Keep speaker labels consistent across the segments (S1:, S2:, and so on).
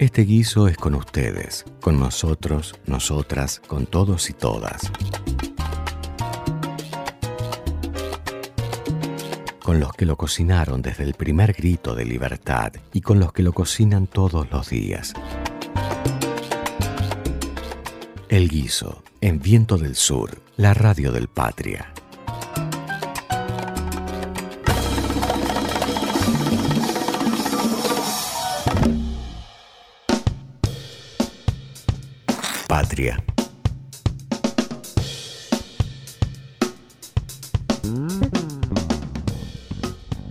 S1: Este guiso es con ustedes, con nosotros, nosotras, con todos y todas. Con los que lo cocinaron desde el primer grito de libertad y con los que lo cocinan todos los días. El guiso, en Viento del Sur, la radio del Patria. Patria.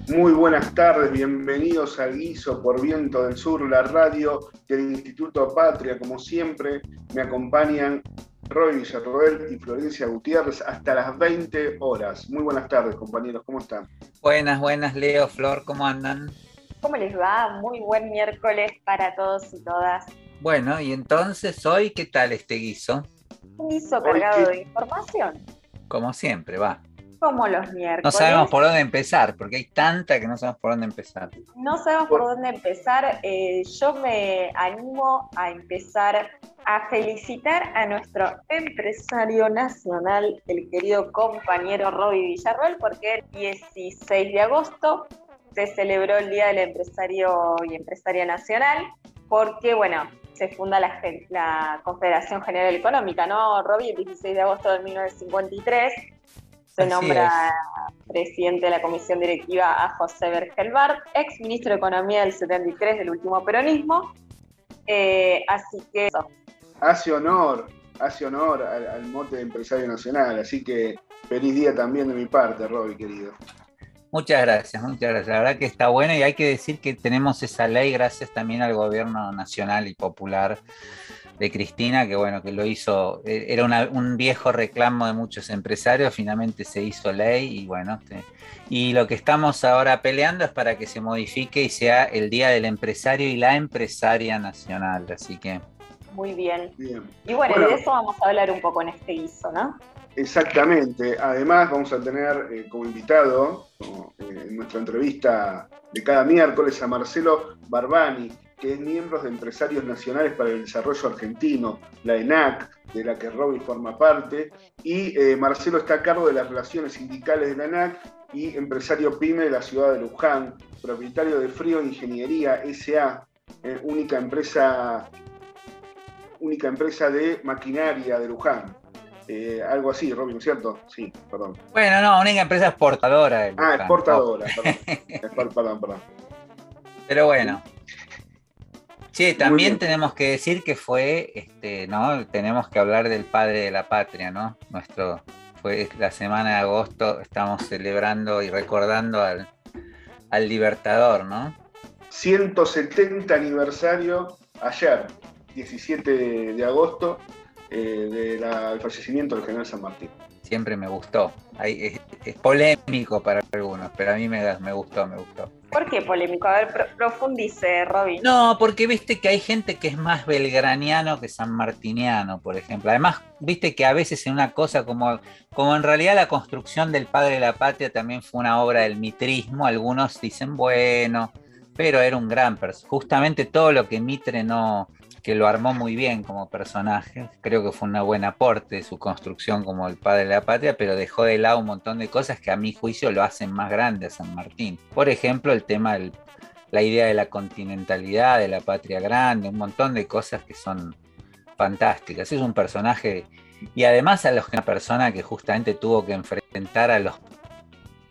S2: Muy buenas tardes, bienvenidos al Guiso por Viento del Sur, la radio del Instituto Patria. Como siempre, me acompañan Roy Villarroel y Florencia Gutiérrez hasta las 20 horas. Muy buenas tardes, compañeros, ¿cómo están?
S3: Buenas, buenas, Leo, Flor, ¿cómo andan?
S4: ¿Cómo les va? Muy buen miércoles para todos y todas.
S3: Bueno, y entonces hoy, ¿qué tal este guiso?
S4: Un guiso cargado de información.
S3: Como siempre, va.
S4: Como los miércoles.
S3: No sabemos por dónde empezar, porque hay tanta que no sabemos por dónde empezar.
S4: No sabemos por dónde empezar. Eh, yo me animo a empezar a felicitar a nuestro empresario nacional, el querido compañero Roby Villarroel, porque el 16 de agosto se celebró el Día del Empresario y Empresaria Nacional, porque, bueno, se funda la, Confederación General Económica, ¿no, Robbie? El 16 de agosto de 1953 se nombra presidente de la comisión directiva a José Bergelbart, ex ministro de Economía del 73 del último peronismo. Eh, así que...
S2: Hace honor, hace honor al, al, mote de empresario nacional, así que feliz día también de mi parte, Robbie, querido.
S3: Muchas gracias, muchas gracias. La verdad que está bueno y hay que decir que tenemos esa ley gracias también al gobierno nacional y popular de Cristina, que bueno, que lo hizo, e, era un viejo reclamo de muchos empresarios, finalmente se hizo ley y bueno, y lo que estamos ahora peleando es para que se modifique y sea el Día del Empresario y la Empresaria Nacional, así que...
S4: Muy bien. Y bueno, de eso vamos a hablar un poco en este guiso, ¿no?
S2: Exactamente. Además, vamos a tener eh, como invitado eh, en nuestra entrevista de cada miércoles a Marcelo Barbani, que es miembro de Empresarios Nacionales para el Desarrollo Argentino, la ENAC, de la que Robbie forma parte. Y eh, Marcelo está a cargo de las relaciones sindicales de la ENAC y empresario PYME de la ciudad de Luján, propietario de Frío Ingeniería SA, única empresa única empresa de maquinaria de Luján. Eh, algo así, Robin, ¿cierto? Sí, perdón.
S3: Bueno, no, una empresa exportadora.
S2: ah, exportadora, perdón. perdón, perdón.
S3: Pero bueno. Sí, también tenemos que decir que fue, este, ¿no? Tenemos que hablar del padre de la patria, ¿no? Nuestro, fue la semana de agosto, estamos celebrando y recordando al, al Libertador, ¿no?
S2: 170 aniversario ayer, 17 de agosto, eh, del fallecimiento del general San Martín.
S3: Siempre me gustó. es, polémico para algunos, pero a mí me, me gustó, me gustó.
S4: ¿Por qué polémico? A ver, profundice, Robin.
S3: No, porque viste que hay gente que es más belgraniano que sanmartiniano, por ejemplo. Además, viste que a veces en una cosa como, como en realidad la construcción del padre de la patria también fue una obra del mitrismo, algunos dicen, bueno, pero era un gran personaje. Justamente todo lo que Mitre no, que lo armó muy bien como personaje. Creo que fue un buen aporte de su construcción como el padre de la patria, pero dejó de lado un montón de cosas que a mi juicio lo hacen más grande a San Martín. Por ejemplo, el tema, la idea de la continentalidad, de la patria grande, un montón de cosas que son fantásticas. Es un personaje y además a los una persona que justamente tuvo que enfrentar a los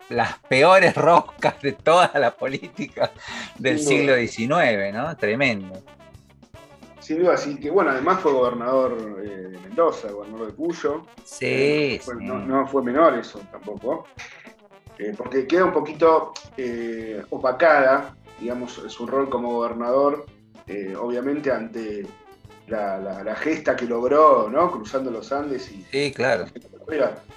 S3: las peores roscas de toda la política del siglo XIX, ¿no? Tremendo.
S2: Duda, así que bueno, además fue gobernador eh, de Mendoza, gobernador de Cuyo.
S3: Sí, eh,
S2: No, fue menor eso tampoco. Eh, porque queda un poquito opacada, digamos, su rol como gobernador, obviamente ante la, gesta que logró, ¿no? Cruzando los Andes y.
S3: Sí, claro.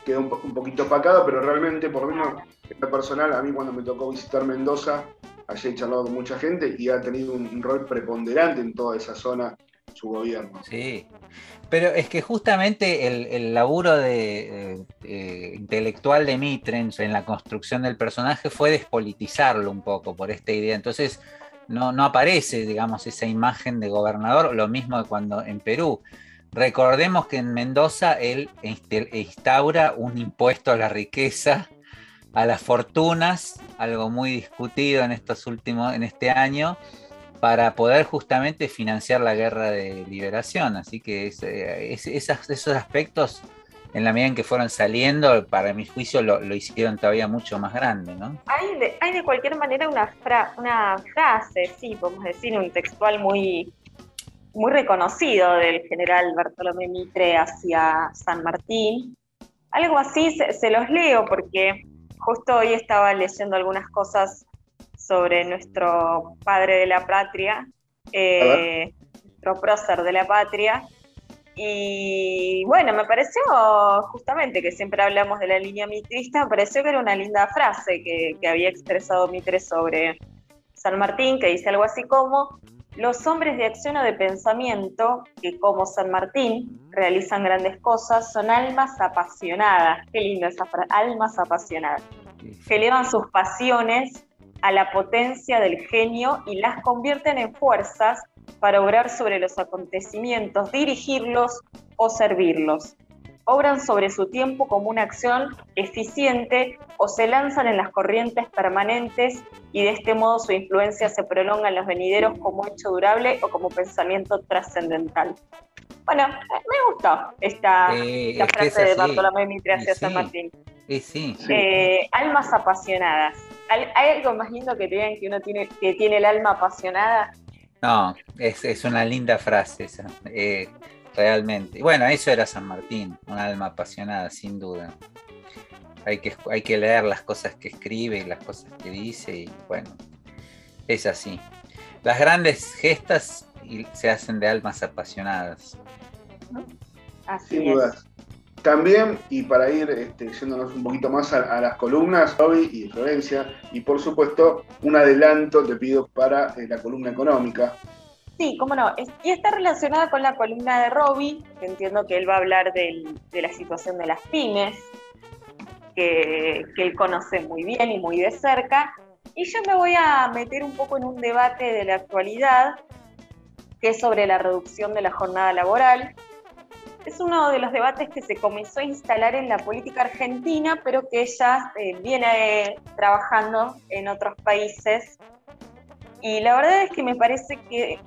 S2: Quedó un, un poquito opacado, pero realmente, por lo menos, en lo personal, a mí cuando me tocó visitar Mendoza, allí he charlado con mucha gente y ha tenido un, rol preponderante en toda esa zona su gobierno.
S3: Sí, pero es que justamente el, laburo de, intelectual de Mitrens en la construcción del personaje fue despolitizarlo un poco por esta idea. Entonces, no, no aparece, digamos, esa imagen de gobernador, lo mismo que cuando en Perú. Recordemos que en Mendoza él instaura un impuesto a la riqueza, a las fortunas, algo muy discutido en estos últimos, en este año, para poder justamente financiar la guerra de liberación. Así que eh, esos aspectos, en la medida en que fueron saliendo, para mi juicio lo, hicieron todavía mucho más grande, ¿no?
S4: Hay de, cualquier manera una, una frase, sí, podemos decir, un textual muy muy reconocido del general Bartolomé Mitre hacia San Martín. Algo así se, los leo porque justo hoy estaba leyendo algunas cosas sobre nuestro padre de la patria, eh, nuestro prócer de la patria. Y bueno, me pareció justamente que siempre hablamos de la línea mitrista, me pareció que era una linda frase que, que había expresado Mitre sobre San Martín, que dice algo así como, los hombres de acción o de pensamiento, que como San Martín realizan grandes cosas, son almas apasionadas. Qué lindo esa frase, almas apasionadas. Que elevan sus pasiones a la potencia del genio y las convierten en fuerzas para obrar sobre los acontecimientos, dirigirlos o servirlos obran sobre su tiempo como una acción eficiente o se lanzan en las corrientes permanentes y de este modo su influencia se prolonga en los venideros como hecho durable o como pensamiento trascendental. Bueno, me gustó esta, frase de Bartolomé Mitre hacia San Martín.
S3: Sí,
S4: eh, almas apasionadas. ¿Hay algo más lindo que te digan que uno tiene, que tiene el alma apasionada?
S3: No, es, es una linda frase esa. Eh, realmente. Bueno, eso era San Martín, un alma apasionada, sin duda. Hay que, hay que leer las cosas que escribe y las cosas que dice, y bueno, es así. Las grandes gestas se hacen de almas apasionadas.
S2: sin duda. También, y para ir este, yéndonos un poquito más a, las columnas, Roby y Florencia, y por supuesto, un adelanto te pido para eh, la columna económica,
S4: Sí, cómo no. y está relacionada con la columna de Robbie, que entiendo que él va a hablar de la situación de las pymes, que, él conoce muy bien y muy de cerca. Y yo me voy a meter un poco en un debate de la actualidad, que es sobre la reducción de la jornada laboral. Es uno de los debates que se comenzó a instalar en la política argentina, pero que ya eh, viene trabajando en otros países. Y la verdad es que me parece que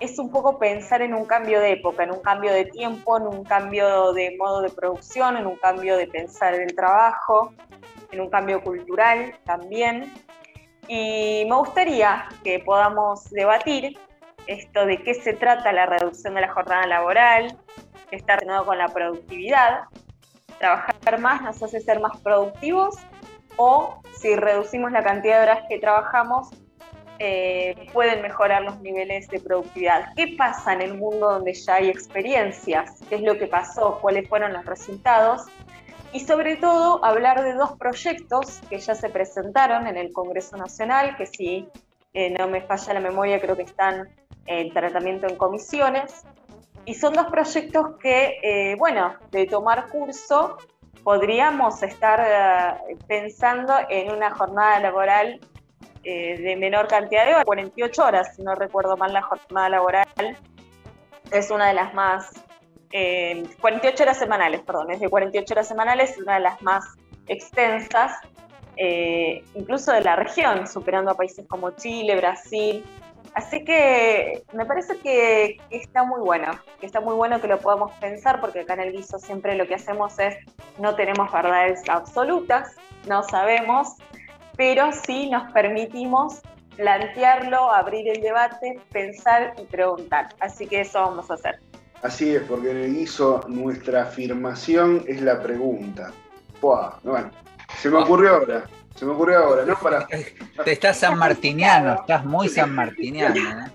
S4: es un poco pensar en un cambio de época, en un cambio de tiempo, en un cambio de modo de producción, en un cambio de pensar en el trabajo, en un cambio cultural también. Y me gustaría que podamos debatir esto de qué se trata la reducción de la jornada laboral, que está relacionado con la productividad. Trabajar más nos hace ser más productivos o si reducimos la cantidad de horas que trabajamos, eh, pueden mejorar los niveles de productividad. ¿Qué pasa en el mundo donde ya hay experiencias? ¿Qué es lo que pasó? ¿Cuáles fueron los resultados? Y sobre todo hablar de dos proyectos que ya se presentaron en el Congreso Nacional, que si eh, no me falla la memoria creo que están en tratamiento en comisiones. Y son dos proyectos que, eh, bueno, de tomar curso, podríamos estar pensando en una jornada laboral eh, de menor cantidad de horas, 48 horas, si no recuerdo mal la jornada laboral, es una de las más, 48 eh, horas semanales, perdón, es de 48 horas semanales, es una de las más extensas, eh, incluso de la región, superando a países como Chile, Brasil. Así que me parece que, que, está muy bueno, que está muy bueno que lo podamos pensar, porque acá en el guiso siempre lo que hacemos es, no tenemos verdades absolutas, no sabemos, pero sí nos permitimos plantearlo, abrir el debate, pensar y preguntar. Así que eso vamos a hacer.
S2: Así es, porque en el guiso nuestra afirmación es la pregunta. bueno, se me ocurrió ahora. Se me ocurrió ahora, ¿no? Para...
S3: Te estás sanmartiniano, estás muy sanmartiniano. ¿eh?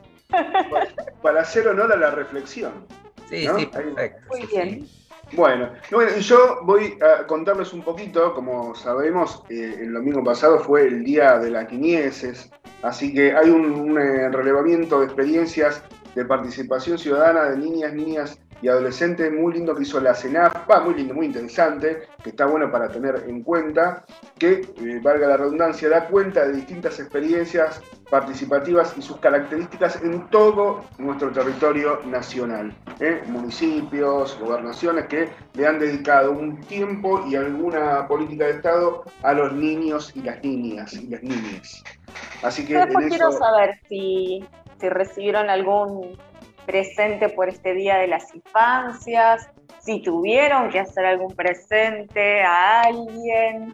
S2: Para, hacer honor a la reflexión.
S3: Sí, sí, perfecto.
S4: Muy bien.
S2: Bueno, yo voy a contarles un poquito, como sabemos, eh, el domingo pasado fue el día de la Quinieses, así que hay un, eh, relevamiento de experiencias de participación ciudadana de niñas, niñas y adolescente muy lindo que hizo la CENAF, va, muy lindo, muy interesante, que está bueno para tener en cuenta, que, eh, valga la redundancia, da cuenta de distintas experiencias participativas y sus características en todo nuestro territorio nacional. ¿eh? Municipios, gobernaciones que le han dedicado un tiempo y alguna política de Estado a los niños y las niñas y las niñas.
S4: Así que después quiero saber si, si recibieron algún presente por este Día de las Infancias, si tuvieron que hacer algún presente a alguien.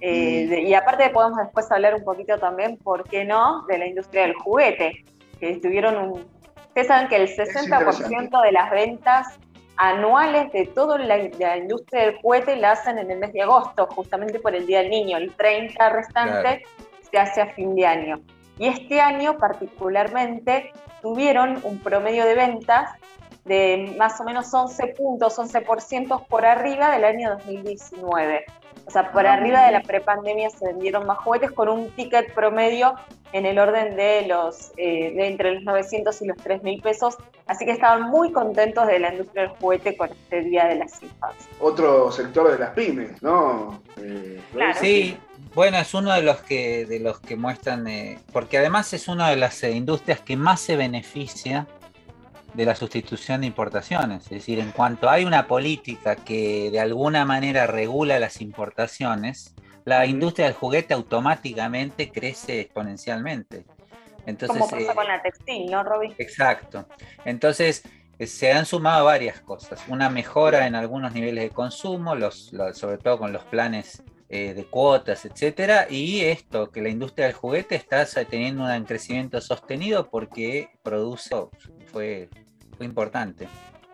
S4: Eh, y aparte podemos después hablar un poquito también, ¿por qué no?, de la industria del juguete, que estuvieron un... Ustedes saben que el 60% de las ventas anuales de toda la, la, industria del juguete la hacen en el mes de agosto, justamente por el Día del Niño. El 30 restante se hace a fin de año. Y este año particularmente tuvieron un promedio de ventas de más o menos 11 puntos, 11% por arriba del año 2019. O sea, por ah, arriba de la prepandemia se vendieron más juguetes con un ticket promedio en el orden de los eh, de entre los 900 y los 3 mil pesos. Así que estaban muy contentos de la industria del juguete con este Día de las Infancias.
S2: Otro sector de las pymes, ¿no?
S3: Eh, sí, bueno, es uno de los que, de los que muestran, eh, porque además es una de las industrias que más se beneficia de la sustitución de importaciones. Es decir, en cuanto hay una política que de alguna manera regula las importaciones, la industria del juguete automáticamente crece exponencialmente.
S4: Entonces, Como pasa eh, con la textil, ¿no, Robbie?
S3: Exacto. Entonces, eh, se han sumado varias cosas. Una mejora en algunos niveles de consumo, los, sobre todo con los planes eh, de cuotas, etcétera, y esto, que la industria del juguete está teniendo un crecimiento sostenido porque produce, fue, fue importante.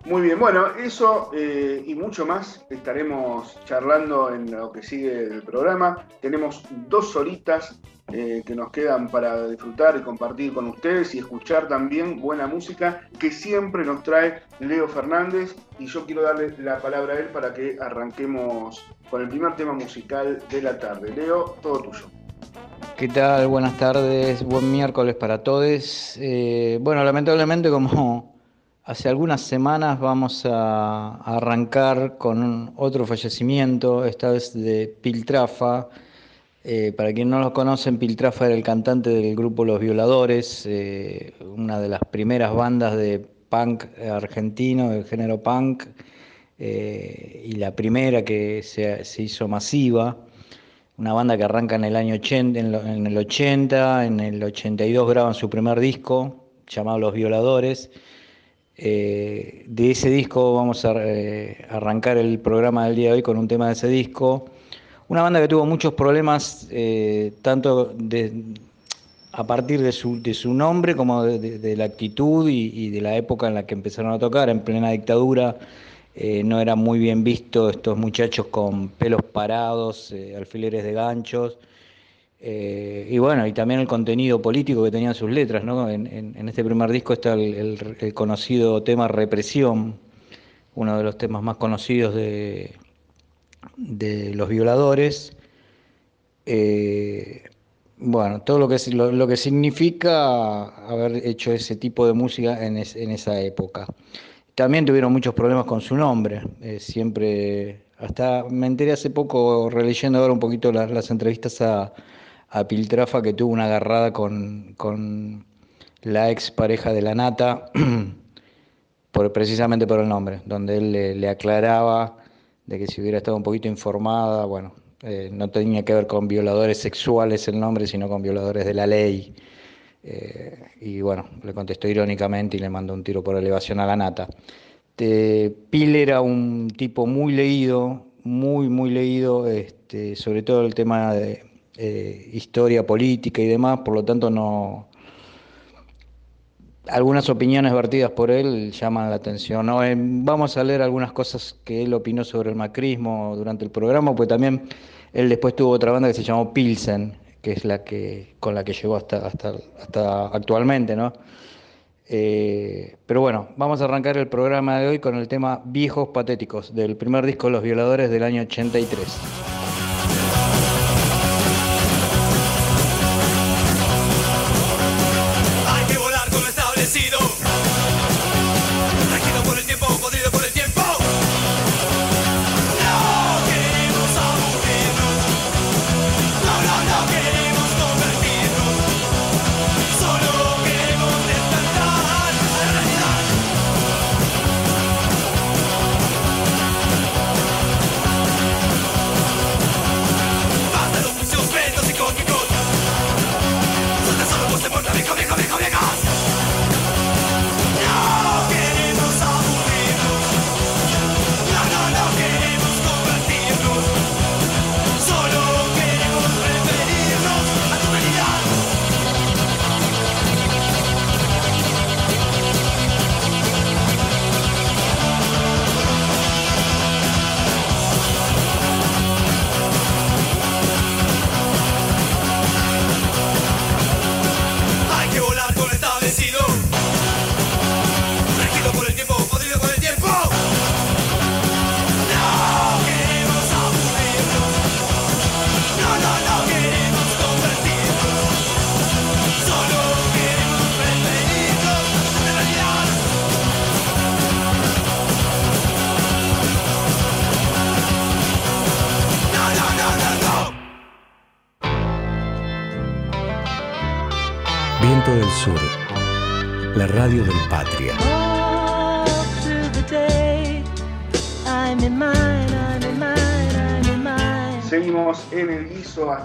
S2: Muy bien, bueno, eso eh, y mucho más estaremos charlando en lo que sigue del programa. Tenemos dos horitas eh, que nos quedan para disfrutar y compartir con ustedes y escuchar también buena música que siempre nos trae Leo Fernández. Y yo quiero darle la palabra a él para que arranquemos con el primer tema musical de la tarde. Leo, todo tuyo.
S5: ¿Qué tal? Buenas tardes, buen miércoles para todos. Eh, bueno, lamentablemente como hace algunas semanas vamos a arrancar con otro fallecimiento, esta vez de Piltrafa eh, para quien no lo conocen, Piltrafa era el cantante del grupo Los Violadores, eh, una de las primeras bandas de punk argentino, del género punk, eh, y la primera que se, hizo masiva. Una banda que arranca en el año 80, en, el 80, en el 82 graban su primer disco llamado Los Violadores. de ese disco vamos a arrancar el programa del día de hoy con un tema de ese disco. Una banda que tuvo muchos problemas, eh, tanto a partir de su, nombre como de, la actitud y, de la época en la que empezaron a tocar, en plena dictadura. Eh, no era muy bien visto estos muchachos con pelos parados, eh, alfileres de ganchos. y bueno, y también el contenido político que tenían sus letras. ¿no? En, este primer disco está el conocido tema Represión, uno de los temas más conocidos de, de los violadores, eh, bueno, todo lo que, lo, que significa haber hecho ese tipo de música en, esa época. También tuvieron muchos problemas con su nombre, eh, siempre, hasta me enteré hace poco, releyendo ahora un poquito las, entrevistas a, Piltrafa, que tuvo una agarrada con, la ex pareja de la Nata, por, precisamente por el nombre, donde él le aclaraba de que si hubiera estado un poquito informada, bueno, eh, no tenía que ver con violadores sexuales el nombre, sino con violadores de la ley. Eh, y bueno, le contestó irónicamente y le mandó un tiro por elevación a la nata. Eh, Pil era un tipo muy leído, muy, muy leído, este, sobre todo el tema de historia política y demás, por lo tanto no, algunas opiniones vertidas por él llaman la atención. ¿no? vamos a leer algunas cosas que él opinó sobre el macrismo durante el programa, pues también él después tuvo otra banda que se llamó Pilsen, que es la que con la que llegó hasta, hasta, hasta actualmente. Eh, pero bueno, vamos a arrancar el programa de hoy con el tema Viejos Patéticos, del primer disco Los Violadores del año 83.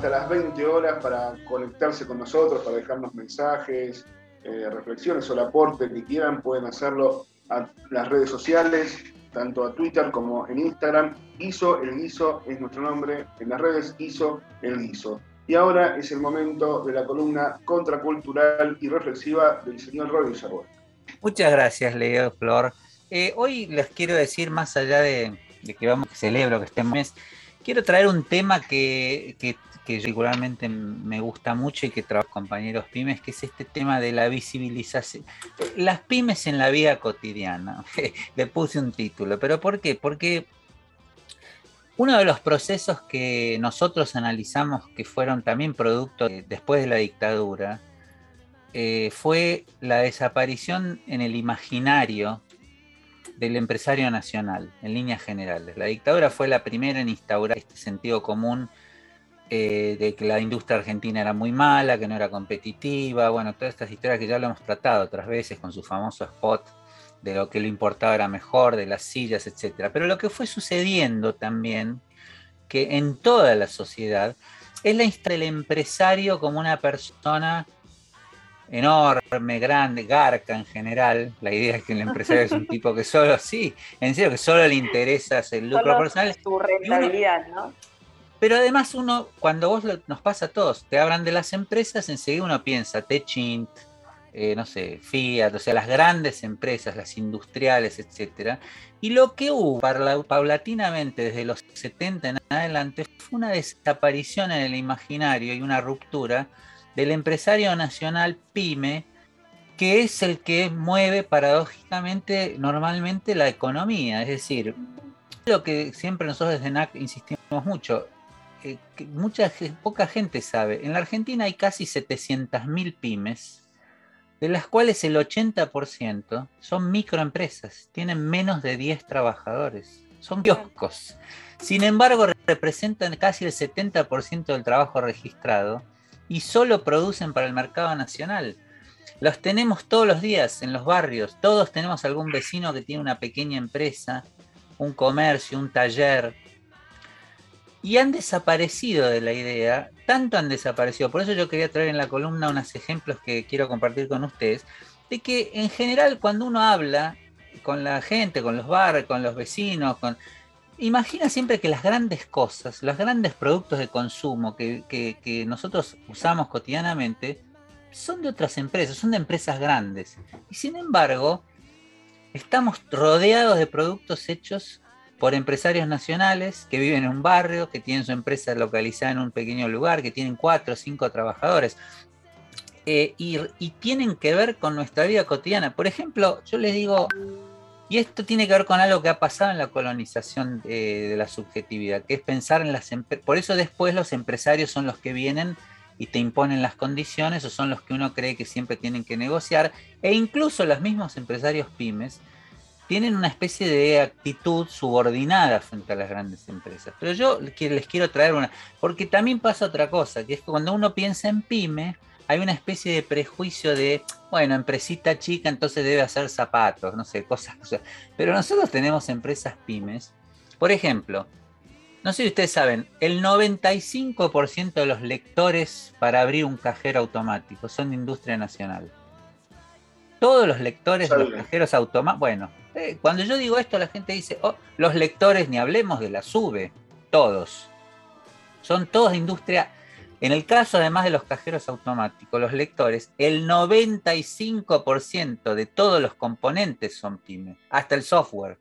S2: Hasta las 20 horas para conectarse con nosotros, para dejarnos mensajes, eh, reflexiones o el aporte que quieran. Pueden hacerlo a las redes sociales, tanto a Twitter como en Instagram. Guiso, el guiso es nuestro nombre en las redes, Guiso, el guiso. Y ahora es el momento de la columna contracultural y reflexiva del señor Roy Villarroel.
S3: Muchas gracias, Leo Flor. Eh, hoy les quiero decir, más allá de, que vamos, que celebro que estemos, mes, quiero traer un tema que, regularmente me gusta mucho y que trabajo con compañeros pymes, que es este tema de la visibilización. Las pymes en la vida cotidiana. Le puse un título, pero ¿por qué? Porque uno de los procesos que nosotros analizamos que fueron también producto después de la dictadura eh, fue la desaparición en el imaginario del empresario nacional, en líneas generales. La dictadura fue la primera en instaurar este sentido común eh, de que la industria argentina era muy mala, que no era competitiva, bueno, todas estas historias que ya lo hemos tratado otras veces con su famoso spot de lo que le importaba era mejor, de las sillas, etc. Pero lo que fue sucediendo también, que en toda la sociedad, es la historia del empresario como una persona enorme, grande, garca en general. La idea es que el empresario es un tipo que solo, sí, en serio, que solo le interesa el lucro personal.
S4: Su rentabilidad, ¿no?
S3: Pero además uno, cuando vos nos pasa a todos, te hablan de las empresas, enseguida uno piensa Techint, eh, no sé, Fiat, o sea, las grandes empresas, las industriales, etcétera. Y lo que hubo paulatinamente desde los 70 en adelante fue una desaparición en el imaginario y una ruptura del empresario nacional pyme, que es el que mueve paradójicamente normalmente la economía. Es decir, lo que siempre nosotros desde NAC insistimos mucho, eh, mucha, poca gente sabe, en la Argentina hay casi 700.000 pymes de las cuales el 80% son microempresas, tienen menos de 10 trabajadores, son kioscos. Sin embargo, representan casi el 70% del trabajo registrado y solo producen para el mercado nacional. Los tenemos todos los días en los barrios, todos tenemos algún vecino que tiene una pequeña empresa, un comercio, un taller, y han desaparecido de la idea, tanto han desaparecido, por eso yo quería traer en la columna unos ejemplos que quiero compartir con ustedes, de que en general cuando uno habla con la gente, con los bares, con los vecinos, con... imagina siempre que las grandes cosas, los grandes productos de consumo que, que nosotros usamos cotidianamente, son de otras empresas, son de empresas grandes. Y sin embargo, estamos rodeados de productos hechos por empresarios nacionales que viven en un barrio, que tienen su empresa localizada en un pequeño lugar, que tienen cuatro o cinco trabajadores. Eh, y, tienen que ver con nuestra vida cotidiana. Por ejemplo, yo les digo, y esto tiene que ver con algo que ha pasado en la colonización eh, de la subjetividad, que es pensar en las. Por eso después los empresarios son los que vienen y te imponen las condiciones o son los que uno cree que siempre tienen que negociar. E incluso los mismos empresarios pymes tienen una especie de actitud subordinada frente a las grandes empresas. Pero yo les quiero traer una, porque también pasa otra cosa, que es que cuando uno piensa en pyme, hay una especie de prejuicio de, bueno, empresita chica, entonces debe hacer zapatos, no sé, cosas. Pero nosotros tenemos empresas pymes. Por ejemplo, no sé si ustedes saben, el 95% de los lectores para abrir un cajero automático son de industria nacional. Todos los lectores de los cajeros automáticos, bueno, cuando yo digo esto, la gente dice, oh, los lectores, ni hablemos de la SUBE, todos. Son todos de industria. En el caso, además de los cajeros automáticos, los lectores, el 95% de todos los componentes son pymes, hasta el software.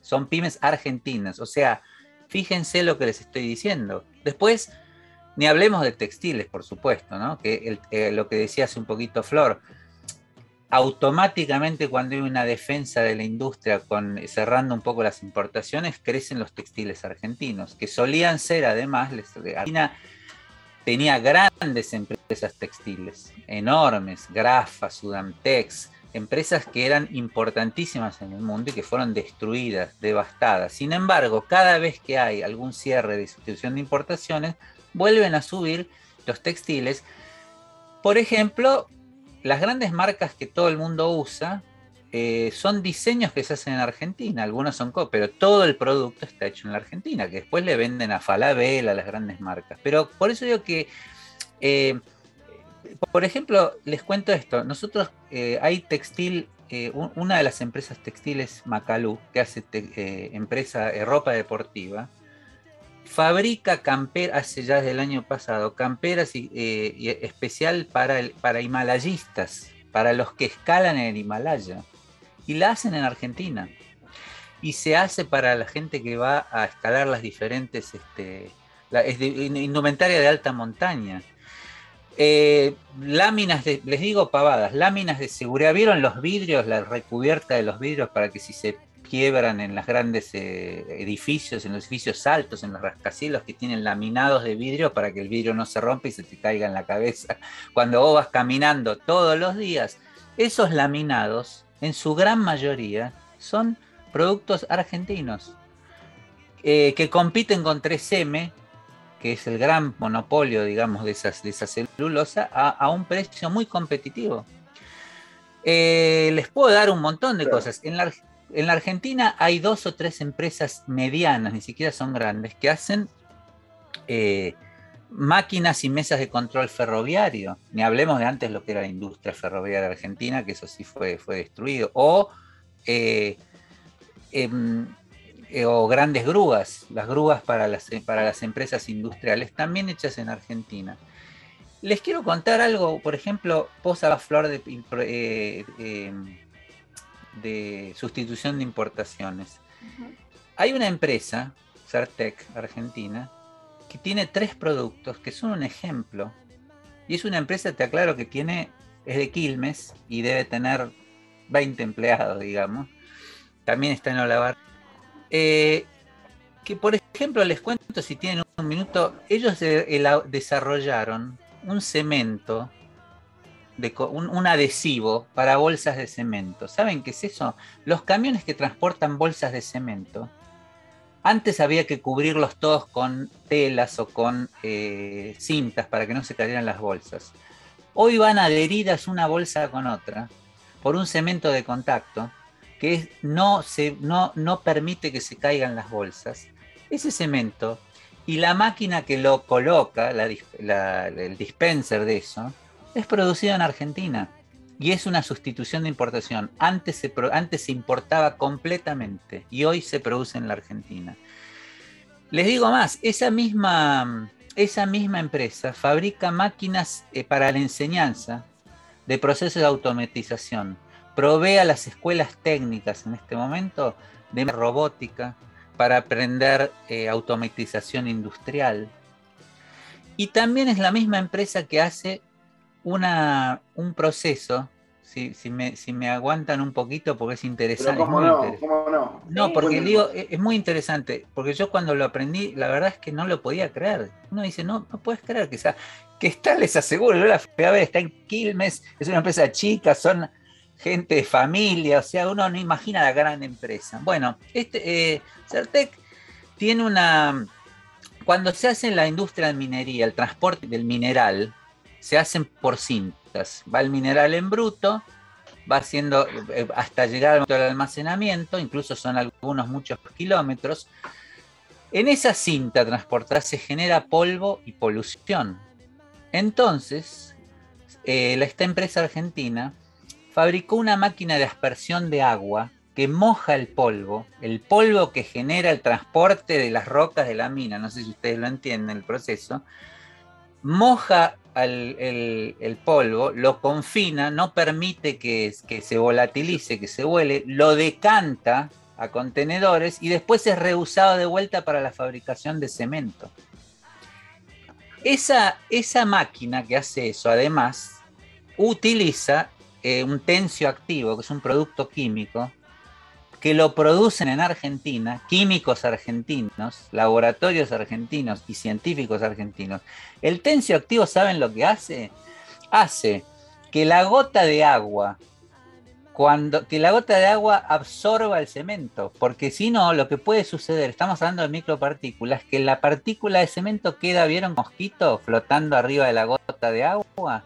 S3: Son pymes argentinas. O sea, fíjense lo que les estoy diciendo. Después, ni hablemos de textiles, por supuesto, ¿no? Que eh, lo que decía hace un poquito Flor automáticamente cuando hay una defensa de la industria con, cerrando un poco las importaciones, crecen los textiles argentinos, que solían ser además, Argentina tenía grandes empresas textiles, enormes, Grafa, Sudamtex, empresas que eran importantísimas en el mundo y que fueron destruidas, devastadas. Sin embargo, cada vez que hay algún cierre de sustitución de importaciones, vuelven a subir los textiles. Por ejemplo, las grandes marcas que todo el mundo usa eh, son diseños que se hacen en Argentina, algunos son co, pero todo el producto está hecho en la Argentina, que después le venden a Falabella, a las grandes marcas. Pero por eso digo que, eh, por ejemplo, les cuento esto, nosotros eh, hay textil, una de las empresas textiles Macalú, que hace empresa ropa deportiva, fabrica camperas, hace ya desde el año pasado, camperas y, especial para, el, para himalayistas, para los que escalan en el Himalaya y la hacen en Argentina. Y se hace para la gente que va a escalar las diferentes, este, es indumentaria de alta montaña. Eh, láminas de, les digo pavadas, láminas de seguridad. ¿Vieron los vidrios, la recubierta de los vidrios para que si se quiebran en los grandes eh, edificios, en los edificios altos, en los rascacielos que tienen laminados de vidrio para que el vidrio no se rompa y se te caiga en la cabeza? Cuando vos vas caminando todos los días, esos laminados en su gran mayoría, son productos argentinos eh, que compiten con 3M, que es el gran monopolio, digamos, de, esas, de esa celulosa, a, un precio muy competitivo. Eh, les puedo dar un montón de cosas. En la, en la Argentina hay dos o tres empresas medianas, ni siquiera son grandes, que hacen eh, máquinas y mesas de control ferroviario. Ni hablemos de antes lo que era la industria ferroviaria argentina, que eso sí fue, fue destruido. O, eh, em, eh, grandes grúas, las grúas para las, para las empresas industriales, también hechas en Argentina. Les quiero contar algo, por ejemplo, Posa Flor de, de sustitución de importaciones. Hay una empresa, Sartec Argentina, que tiene tres productos que son un ejemplo. Y es una empresa, te aclaro, que tiene, es de Quilmes y debe tener 20 empleados, digamos. También está en Olavar. Eh, que por ejemplo, les cuento si tienen un minuto, ellos desarrollaron un cemento, de, un, adhesivo para bolsas de cemento. ¿Saben qué es eso? Los camiones que transportan bolsas de cemento antes había que cubrirlos todos con telas o con eh, cintas para que no se cayeran las bolsas. Hoy van adheridas una bolsa con otra por un cemento de contacto que no, se, no, no permite que se caigan las bolsas. Ese cemento y la máquina que lo coloca, el dispenser de eso, es producido en Argentina y es una sustitución de importación. Antes se, antes se importaba completamente y hoy se produce en la Argentina. Les digo más, esa misma, esa misma empresa fabrica máquinas eh, para la enseñanza de procesos de automatización. Provee a las escuelas técnicas en este momento de robótica para aprender eh, automatización industrial. Y también es la misma empresa que hace una, un proceso, si, si, me, si me aguantan un poquito porque es interesante.
S2: ¿cómo, no? ¿cómo no?
S3: No, porque digo, es, muy interesante, porque yo cuando lo aprendí, la verdad es que no lo podía creer. Uno dice, no, no puedes creer que, sea, que está, les aseguro, yo la ver, está en Quilmes, es una empresa chica, son gente de familia, o sea, uno no imagina la gran empresa. Bueno, este eh, Certec tiene una... Cuando se hace en la industria de minería, el transporte del mineral, se hacen por cintas. Va el mineral en bruto, va haciendo eh, hasta llegar al almacenamiento, incluso son algunos muchos kilómetros. En esa cinta transportada se genera polvo y polución. Entonces, eh, esta empresa argentina fabricó una máquina de aspersión de agua que moja el polvo, el polvo que genera el transporte de las rocas de la mina, no sé si ustedes lo entienden el proceso, moja el, polvo, lo confina, no permite que, que, se volatilice, que se huele, lo decanta a contenedores y después es reusado de vuelta para la fabricación de cemento. Esa, esa máquina que hace eso, además, utiliza eh, un tencio activo, que es un producto químico, que lo producen en Argentina, químicos argentinos, laboratorios argentinos y científicos argentinos. El tencio activo, ¿saben lo que hace? Hace que la gota de agua, cuando, que la gota de agua absorba el cemento, porque si no, lo que puede suceder, estamos hablando de micropartículas, que la partícula de cemento queda, ¿vieron mosquito flotando arriba de la gota de agua?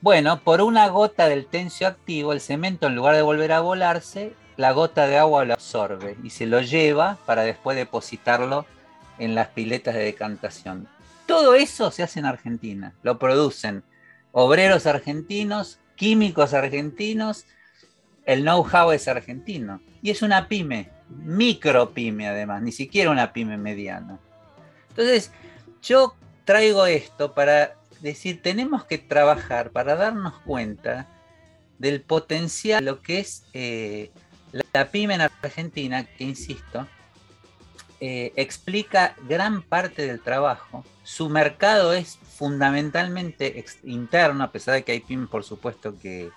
S3: Bueno, por una gota del tencio activo, el cemento en lugar de volver a volarse, la gota de agua lo absorbe y se lo lleva para después depositarlo en las piletas de decantación. Todo eso se hace en Argentina, lo producen obreros argentinos, químicos argentinos, el know-how es argentino. Y es una pyme, micro pyme además, ni siquiera una pyme mediana. Entonces, yo traigo esto para decir, tenemos que trabajar para darnos cuenta del potencial, lo que es eh, la pyme en Argentina, que insisto, eh, explica gran parte del trabajo. Su mercado es fundamentalmente interno, a pesar de que hay pymes, por supuesto, que,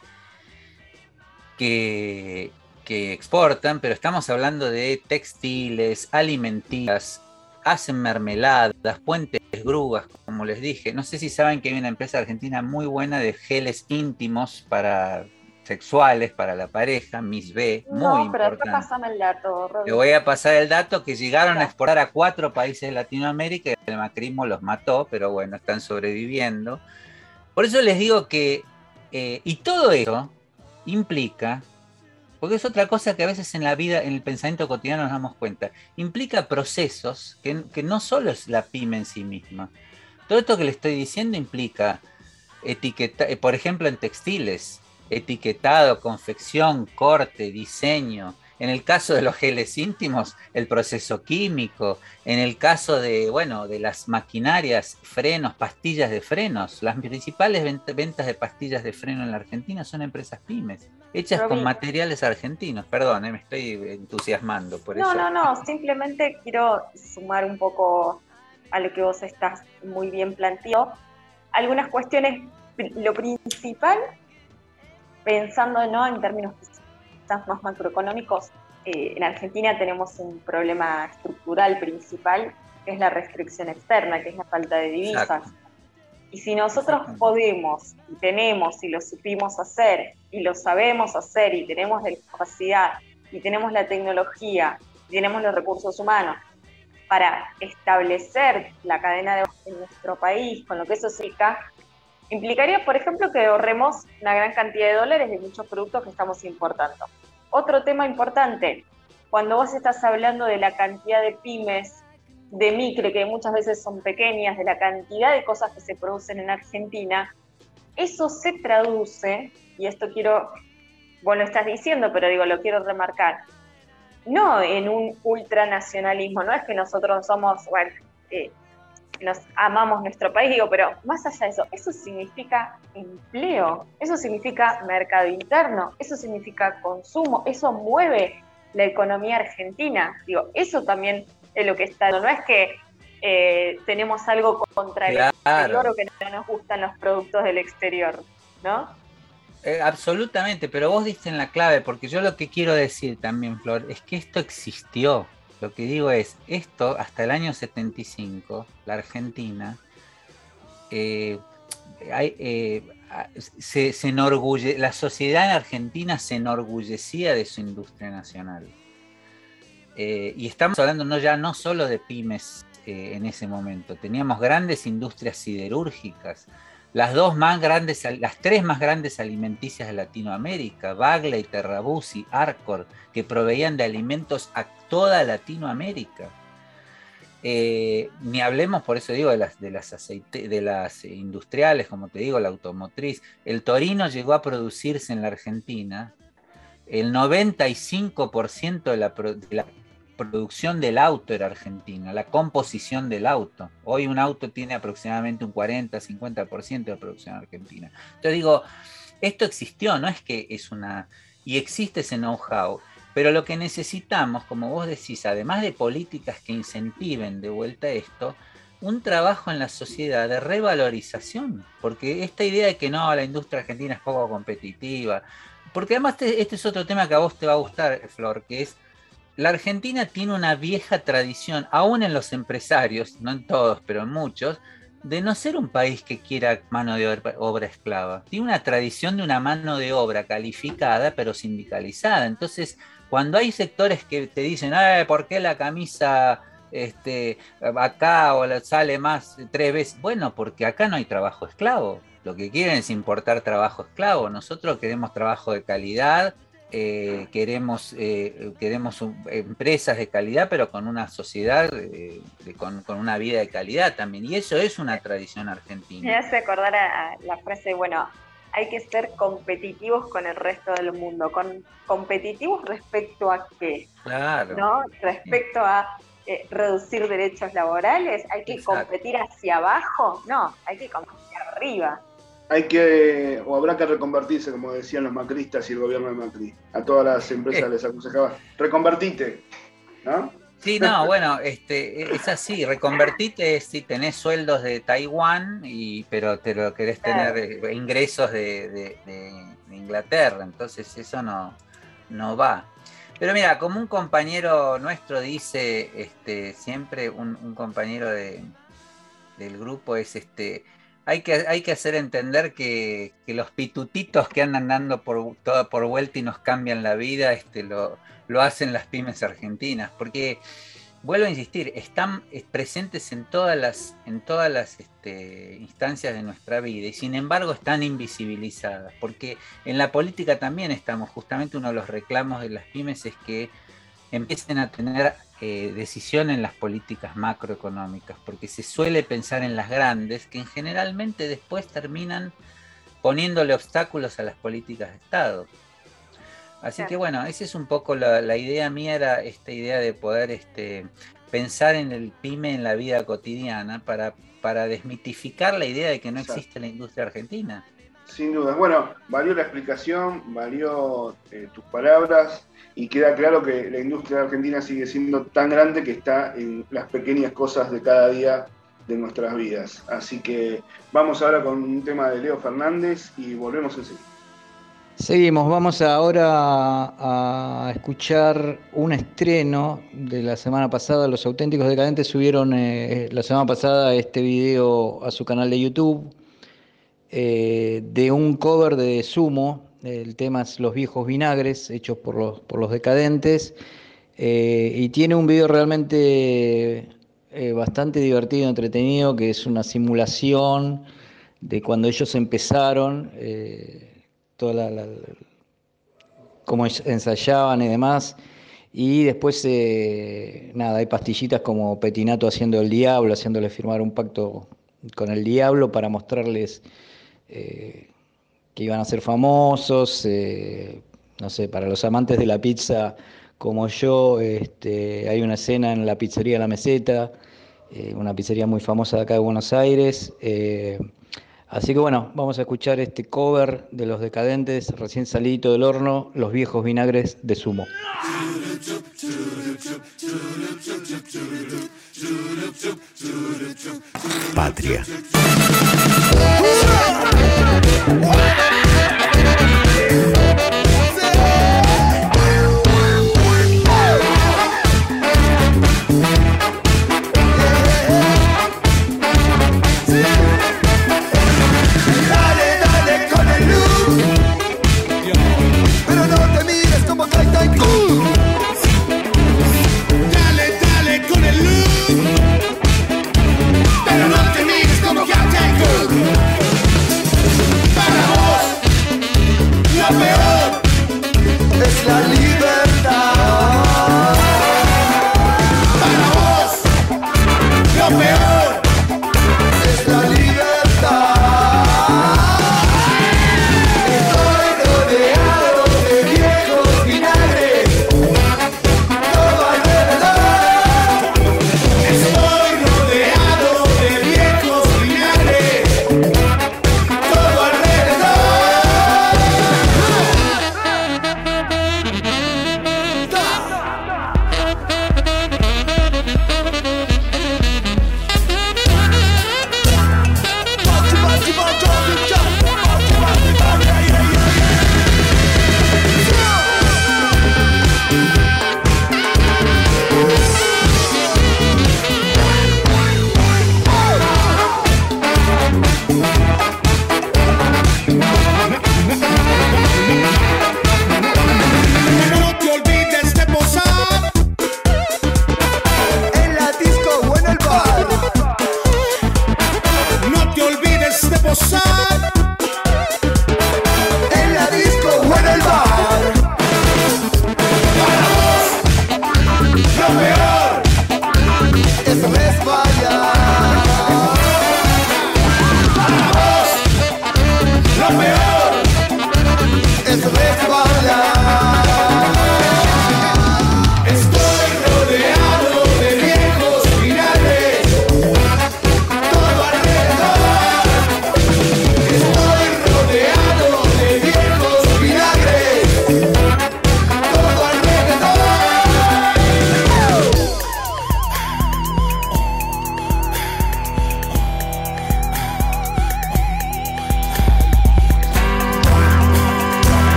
S3: que, que exportan, pero estamos hablando de textiles, alimenticias, hacen mermeladas, puentes, grúas, como les dije. No sé si saben que hay una empresa argentina muy buena de geles íntimos para sexuales para la pareja, Miss B, muy no, pero importante. el dato, Te voy a pasar el dato que llegaron a exportar a cuatro países de Latinoamérica y el macrismo los mató, pero bueno, están sobreviviendo. Por eso les digo que, eh, y todo eso implica, porque es otra cosa que a veces en la vida, en el pensamiento cotidiano nos damos cuenta, implica procesos que, que no solo es la pyme en sí misma. Todo esto que le estoy diciendo implica etiqueta, eh, por ejemplo, en textiles, etiquetado, confección, corte, diseño. En el caso de los geles íntimos, el proceso químico. En el caso de, bueno, de las maquinarias, frenos, pastillas de frenos. Las principales ventas de pastillas de freno en la Argentina son empresas pymes, hechas con materiales argentinos. Perdón, eh, me estoy entusiasmando por
S4: no,
S3: eso.
S4: No, no, no. Simplemente quiero sumar un poco a lo que vos estás muy bien planteado. Algunas cuestiones, lo principal pensando ¿no? en términos más macroeconómicos, eh, en Argentina tenemos un problema estructural principal, que es la restricción externa, que es la falta de divisas. Y si nosotros podemos, y tenemos, y lo supimos hacer, y lo sabemos hacer, y tenemos la capacidad, y tenemos la tecnología, y tenemos los recursos humanos para establecer la cadena de en nuestro país, con lo que eso significa, Implicaría, por ejemplo, que ahorremos una gran cantidad de dólares de muchos productos que estamos importando. Otro tema importante, cuando vos estás hablando de la cantidad de pymes, de micro, que muchas veces son pequeñas, de la cantidad de cosas que se producen en Argentina, eso se traduce, y esto quiero, lo estás diciendo, pero digo, lo quiero remarcar, no en un ultranacionalismo, no es que nosotros somos, bueno, eh, nos amamos nuestro país, digo, pero más allá de eso, eso significa empleo, eso significa mercado interno, eso significa consumo, eso mueve la economía argentina. Digo, eso también es lo que está. No es que eh, tenemos algo contra el exterior o que no nos gustan los productos del exterior, ¿no?
S3: Eh, absolutamente, pero vos diste en la clave, porque yo lo que quiero decir también, Flor, es que esto existió. Lo que digo es, esto hasta el año 75, la Argentina, eh, eh, se, enorgulle, la sociedad en Argentina se enorgullecía de su industria nacional. Eh, y estamos hablando no ya no solo de pymes en ese momento, teníamos grandes industrias siderúrgicas, las dos más grandes, las tres más grandes alimenticias de Latinoamérica, Bagley, Terrabuzzi, Arcor, que proveían de alimentos a toda Latinoamérica. Eh, ni hablemos, por eso digo, de las, de las, de las industriales, como te digo, la automotriz. El Torino llegó a producirse en la Argentina. El 95% de la, de la producción del auto era argentina, la composición del auto. Hoy un auto tiene aproximadamente un 40, 50% de producción argentina. Entonces digo, esto existió, no es que es una... Y existe ese know-how, pero lo que necesitamos, como vos decís, además de políticas que incentiven de vuelta esto, un trabajo en la sociedad de revalorización, porque esta idea de que no, la industria argentina es poco competitiva, porque además este es otro tema que a vos te va a gustar, Flor, que es la Argentina tiene una vieja tradición, aún en los empresarios, no en todos, pero en muchos, de no ser un país que quiera mano de obra, esclava. Tiene una tradición de una mano de obra calificada, pero sindicalizada. Entonces, cuando hay sectores que te dicen, ¿por qué la camisa este, acá o sale más tres veces? Bueno, porque acá no hay trabajo esclavo. lo que quieren es importar trabajo esclavo. Nosotros queremos trabajo de calidad, eh, queremos, eh, queremos empresas de calidad, pero con una sociedad, eh, con, una vida de calidad también. Y eso es una tradición argentina.
S4: Me hace acordar a, la frase, bueno, hay que ser competitivos con el resto del mundo. Con, ¿Competitivos respecto a qué?
S3: Claro.
S4: ¿No? Respecto a reducir derechos laborales, ¿hay que competir hacia abajo? No, hay que competir arriba
S2: hay que, o habrá que reconvertirse, como decían los macristas y el gobierno de Macri. A todas las empresas les aconsejaba, reconvertite, ¿no?
S3: Sí, no, bueno, este, es así, reconvertite si tenés sueldos de Taiwán, y, pero te lo querés tener eh, ingresos de, Inglaterra, entonces eso no, no va. Pero mira, como un compañero nuestro dice, este, siempre un, un compañero de, del grupo es este, hay que, hay que hacer entender que, los pitutitos que andan dando por, toda por vuelta y nos cambian la vida, este, lo, lo hacen las pymes argentinas, porque vuelvo a insistir, están presentes en todas las, en todas las este, instancias de nuestra vida y sin embargo están invisibilizadas, porque en la política también estamos, justamente uno de los reclamos de las pymes es que empiecen a tener eh, decisión en las políticas macroeconómicas, porque se suele pensar en las grandes, que generalmente después terminan poniéndole obstáculos a las políticas de Estado. Así que bueno, esa es un poco la, idea mía, era esta idea de poder este, pensar en el pyme en la vida cotidiana para, para desmitificar la idea de que no existe la industria argentina.
S2: Sin duda. Bueno, valió la explicación, valió eh, tus palabras y queda claro que la industria argentina sigue siendo tan grande que está en las pequeñas cosas de cada día de nuestras vidas. Así que vamos ahora con un tema de Leo Fernández y volvemos enseguida.
S5: Seguimos, vamos ahora a escuchar un estreno de la semana pasada. Los auténticos decadentes subieron eh, la semana pasada este video a su canal de YouTube eh, de un cover de Sumo, el tema es Los viejos vinagres, hechos por los, por los decadentes, eh, y tiene un video realmente eh, bastante divertido, entretenido, que es una simulación de cuando ellos empezaron, toda la, cómo ensayaban y demás. Y después, nada, hay pastillitas como Petinato haciendo el diablo, haciéndole firmar un pacto con el diablo para mostrarles eh, que iban a ser famosos, eh, no sé, para los amantes de la pizza como yo, este, hay una escena en la pizzería La Meseta, eh, una pizzería muy famosa de acá de Buenos Aires. así que bueno, vamos a escuchar este cover de Los Decadentes, recién salido del horno, Los viejos vinagres de Sumo.
S1: Patria.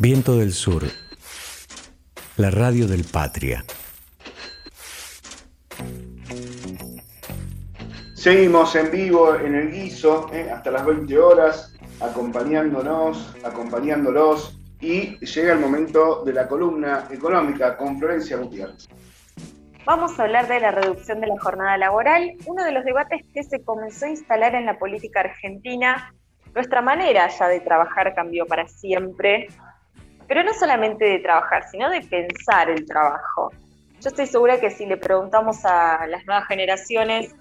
S1: Viento del Sur, la radio del Patria.
S2: Seguimos en vivo en el guiso eh, hasta las 20 horas, acompañándonos, acompañándolos y llega el momento de la columna económica con Florencia Gutiérrez.
S4: Vamos a hablar de la reducción de la jornada laboral, uno de los debates que se comenzó a instalar en la política argentina. Nuestra manera ya de trabajar cambió para siempre pero no solamente de trabajar, sino de pensar el trabajo. Yo estoy segura que si le preguntamos a las nuevas generaciones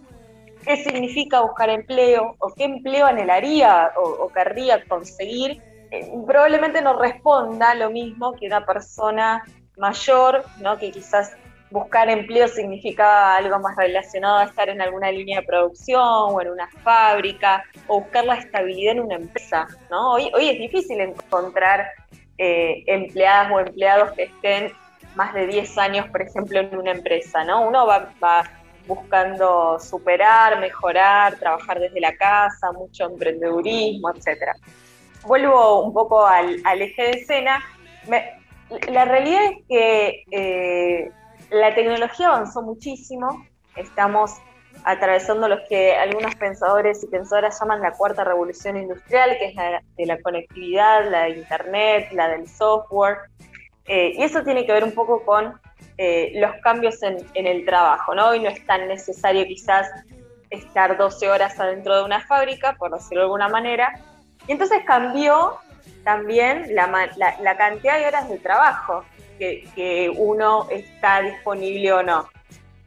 S4: qué significa buscar empleo o qué empleo anhelaría o, querría conseguir, eh, probablemente nos responda lo mismo que una persona mayor, ¿no? que quizás buscar empleo significa algo más relacionado a estar en alguna línea de producción o en una fábrica o buscar la estabilidad en una empresa. ¿no? Hoy es difícil encontrar eh, empleadas o empleados que estén más de 10 años, por ejemplo, en una empresa, ¿no? Uno va, buscando superar, mejorar, trabajar desde la casa, mucho emprendedurismo, etcétera. Vuelvo un poco al, eje de escena. la realidad es que eh, la tecnología avanzó muchísimo, estamos atravesando los que algunos pensadores y pensadoras llaman la cuarta revolución industrial, que es la de la conectividad, la de Internet, la del software. Eh, y eso tiene que ver un poco con eh, los cambios en, el trabajo, ¿no? Hoy no es tan necesario quizás estar 12 horas adentro de una fábrica, por decirlo de alguna manera. Y entonces cambió también la, cantidad de horas de trabajo que, que uno está disponible o no.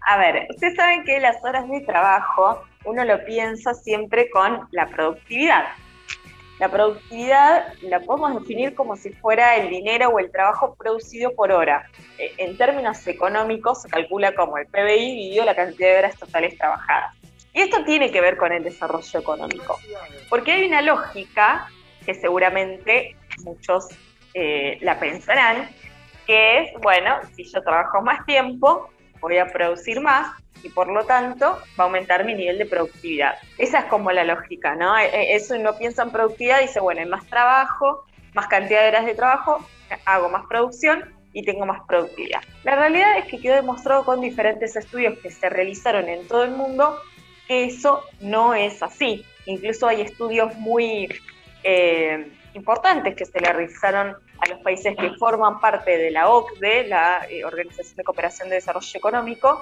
S4: A ver, ustedes saben que las horas de trabajo uno lo piensa siempre con la productividad. La productividad la podemos definir como si fuera el dinero o el trabajo producido por hora. E, en términos económicos se calcula como el PBI dividido la cantidad de horas totales trabajadas. Y esto tiene que ver con el desarrollo económico, porque hay una lógica que seguramente muchos eh, la pensarán, que es, bueno, si yo trabajo más tiempo, voy a producir más y por lo tanto va a aumentar mi nivel de productividad. Esa es como la lógica, ¿no? E, e, eso uno piensa en productividad y dice, bueno, hay más trabajo, más cantidad de horas de trabajo, hago más producción y tengo más productividad. La realidad es que quedó demostrado con diferentes estudios que se realizaron en todo el mundo que eso no es así. Incluso hay estudios muy eh, importantes que se le realizaron a los países que forman parte de la OCDE, la eh, Organización de Cooperación de Desarrollo Económico,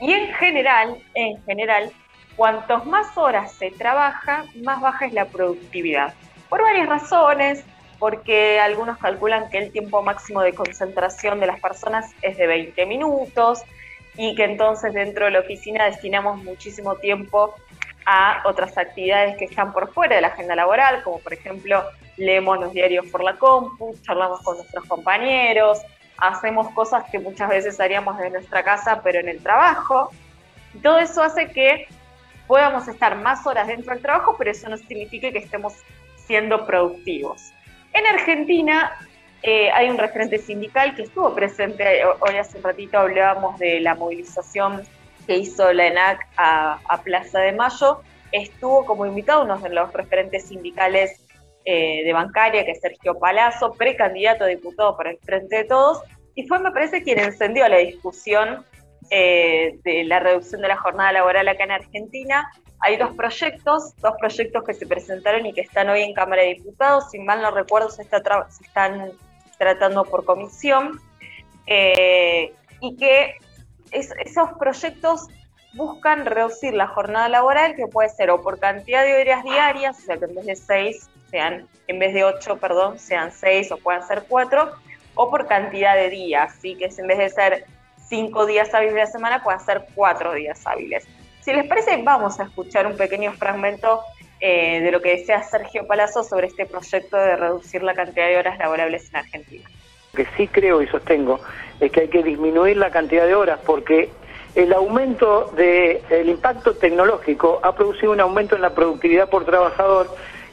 S4: y en general, en general, cuantos más horas se trabaja, más baja es la productividad. Por varias razones, porque algunos calculan que el tiempo máximo de concentración de las personas es de 20 minutos y que entonces dentro de la oficina destinamos muchísimo tiempo a otras actividades que están por fuera de la agenda laboral, como por ejemplo leemos los diarios por la compu, charlamos con nuestros compañeros, hacemos cosas que muchas veces haríamos en nuestra casa, pero en el trabajo. todo eso hace que podamos estar más horas dentro del trabajo, pero eso no significa que estemos siendo productivos. En Argentina eh, hay un referente sindical que estuvo presente, hoy hace un ratito hablábamos de la movilización que hizo la ENAC a, Plaza de Mayo, estuvo como invitado uno de los referentes sindicales eh, de bancaria, que es Sergio Palazzo, precandidato a diputado por el Frente de Todos, y fue, me parece, quien encendió la discusión eh, de la reducción de la jornada laboral acá en Argentina. Hay dos proyectos, dos proyectos que se presentaron y que están hoy en Cámara de Diputados, si mal no recuerdo, se están tratando por comisión, eh, y que esos proyectos buscan reducir la jornada laboral, que puede ser o por cantidad de horas diarias, o sea que en vez de seis sean, en vez de 8, perdón, sean 6 o puedan ser 4, o por cantidad de días, ¿sí? que en vez de ser 5 días hábiles de la semana, puedan ser 4 días hábiles. Si les parece, vamos a escuchar un pequeño fragmento eh, de lo que decía Sergio Palazzo sobre este proyecto de reducir la cantidad de horas laborables en Argentina.
S6: Que sí creo y sostengo es que hay que disminuir la cantidad de horas porque el aumento del impacto tecnológico ha producido un aumento en la productividad por trabajador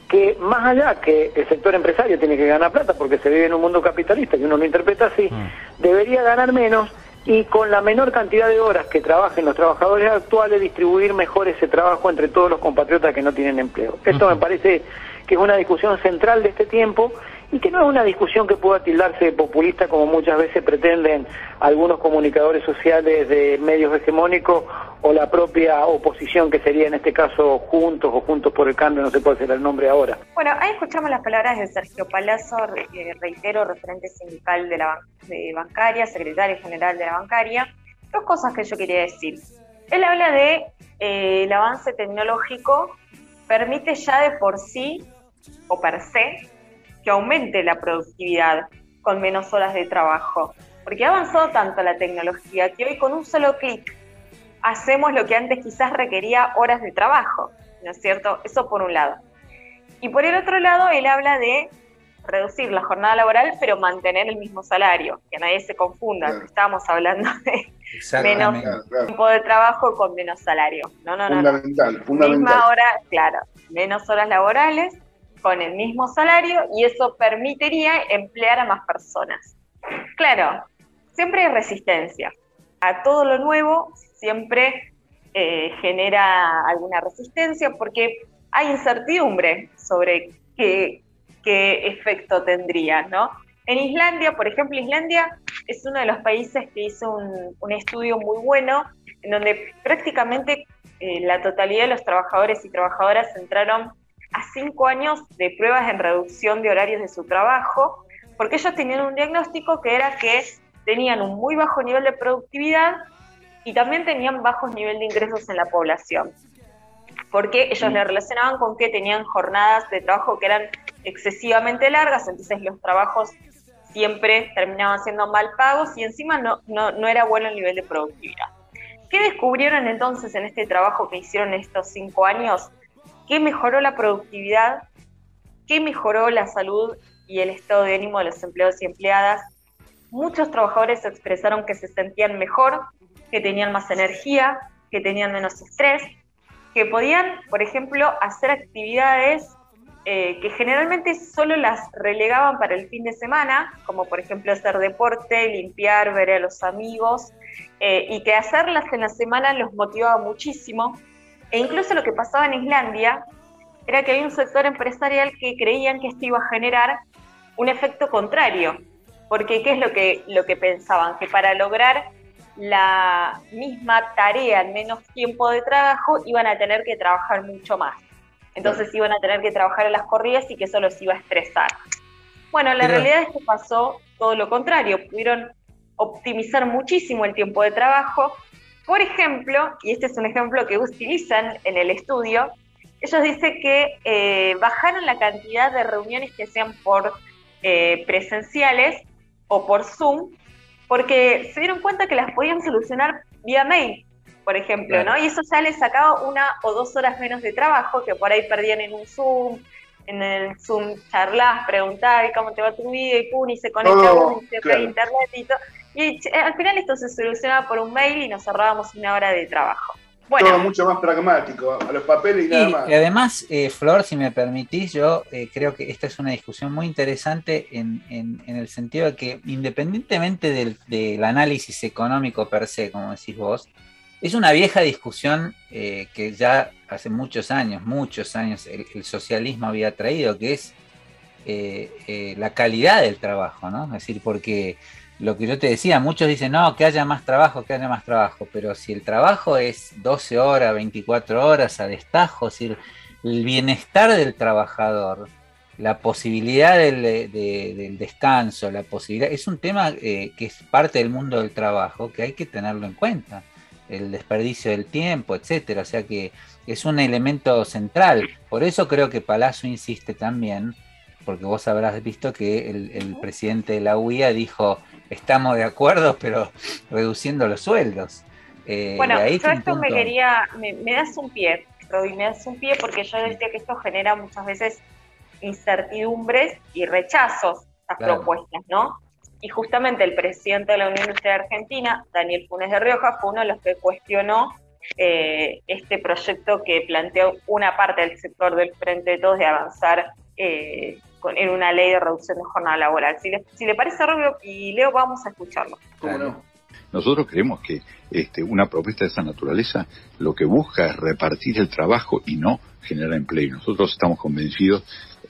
S6: que más allá que el sector empresario tiene que ganar plata porque se vive en un mundo capitalista y uno lo interpreta así, mm. debería ganar menos y con la menor cantidad de horas que trabajen los trabajadores actuales distribuir mejor ese trabajo entre todos los compatriotas que no tienen empleo. Esto me parece que es una discusión central de este tiempo y que no es una discusión que pueda tildarse de populista como muchas veces pretenden algunos comunicadores sociales de medios hegemónicos o la propia oposición que sería en este caso Juntos o Juntos por el Cambio, no sé cuál será el nombre ahora.
S4: Bueno, ahí escuchamos las palabras de Sergio Palazzo, eh, reitero, referente sindical de la de bancaria, secretario general de la bancaria. Dos cosas que yo quería decir. Él habla de eh, el avance tecnológico permite ya de por sí o per se que aumente la productividad con menos horas de trabajo. Porque ha avanzado tanto la tecnología que hoy con un solo clic hacemos lo que antes quizás requería horas de trabajo, ¿no es cierto? Eso por un lado. Y por el otro lado, él habla de reducir la jornada laboral, pero mantener el mismo salario, que nadie se confunda, estamos hablando de menos tiempo de trabajo con menos salario. No, no,
S2: fundamental,
S4: no. Fundamental, Misma hora, claro, menos horas laborales con el mismo salario y eso permitiría emplear a más personas. Claro, siempre hay resistencia. A todo lo nuevo siempre eh, genera alguna resistencia porque hay incertidumbre sobre qué, qué efecto tendría, ¿no? En Islandia, por ejemplo, Islandia es uno de los países que hizo un, estudio muy bueno en donde prácticamente eh, la totalidad de los trabajadores y trabajadoras entraron a cinco años de pruebas en reducción de horarios de su trabajo, porque ellos tenían un diagnóstico que era que tenían un muy bajo nivel de productividad y también tenían bajos niveles de ingresos en la población, porque ellos mm. le relacionaban con que tenían jornadas de trabajo que eran excesivamente largas, entonces los trabajos siempre terminaban siendo mal pagos y encima no, no, no era bueno el nivel de productividad. ¿Qué descubrieron entonces en este trabajo que hicieron estos cinco años? ¿Qué mejoró la productividad, ¿Qué mejoró la salud y el estado de ánimo de los empleados y empleadas. Muchos trabajadores expresaron que se sentían mejor, que tenían más energía, que tenían menos estrés, que podían, por ejemplo, hacer actividades eh, que generalmente solo las relegaban para el fin de semana, como por ejemplo hacer deporte, limpiar, ver a los amigos, eh, y que hacerlas en la semana los motivaba muchísimo. E incluso lo que pasaba en Islandia era que había un sector empresarial que creían que esto iba a generar un efecto contrario, porque ¿qué es lo que, lo que pensaban? Que para lograr la misma tarea en menos tiempo de trabajo iban a tener que trabajar mucho más. Entonces iban a tener que trabajar en las corridas y que eso los iba a estresar. Bueno, la realidad es que pasó todo lo contrario. Pudieron optimizar muchísimo el tiempo de trabajo. Por ejemplo, y este es un ejemplo que utilizan en el estudio, ellos dicen que eh, bajaron la cantidad de reuniones que sean por eh, presenciales o por Zoom, porque se dieron cuenta que las podían solucionar vía mail, por ejemplo, ¿no? Y eso ya les sacaba una o dos horas menos de trabajo que por ahí perdían en un Zoom, en el Zoom charlas, preguntar cómo te va tu vida y pum, y se conecta oh, y se internet y todo. Y eh, al final esto se solucionaba por un mail y nos ahorrábamos una hora de trabajo.
S2: Todo mucho más pragmático, a los papeles y, nada más.
S3: Y además, eh, Flor, si me permitís, yo eh, creo que esta es una discusión muy interesante en, en, el sentido de que independientemente del, análisis económico per se, como decís vos, es una vieja discusión eh, que ya hace muchos años, muchos años, el, socialismo había traído, que es la calidad del trabajo, ¿no? Es decir, porque lo que yo te decía, muchos dicen, no, que haya más trabajo, que haya más trabajo, pero si el trabajo es 12 horas, 24 horas a destajo, es decir, el bienestar del trabajador, la posibilidad del, descanso, la posibilidad, es un tema eh, que es parte del mundo del trabajo que hay que tenerlo en cuenta, el desperdicio del tiempo, etcétera, o sea que es un elemento central, por eso creo que Palazzo insiste también, porque vos habrás visto que el, el presidente de la UIA dijo, estamos de acuerdo, pero reduciendo los sueldos.
S4: Eh, bueno, yo esto me quería, me, das un pie, Roby, me das un pie porque yo decía que esto genera muchas veces incertidumbres y rechazos a propuestas, ¿no? Y justamente el presidente de la Unión Industrial Argentina, Daniel Funes de Rioja, fue uno de los que cuestionó eh, este proyecto que planteó una parte del sector del Frente de Todos de avanzar eh, en una ley de reducción de jornada laboral. Si le, si le parece, Rubio y Leo, vamos a escucharlo.
S7: Nosotros creemos que este, una propuesta de esa naturaleza lo que busca es repartir el trabajo y no generar empleo. Nosotros estamos convencidos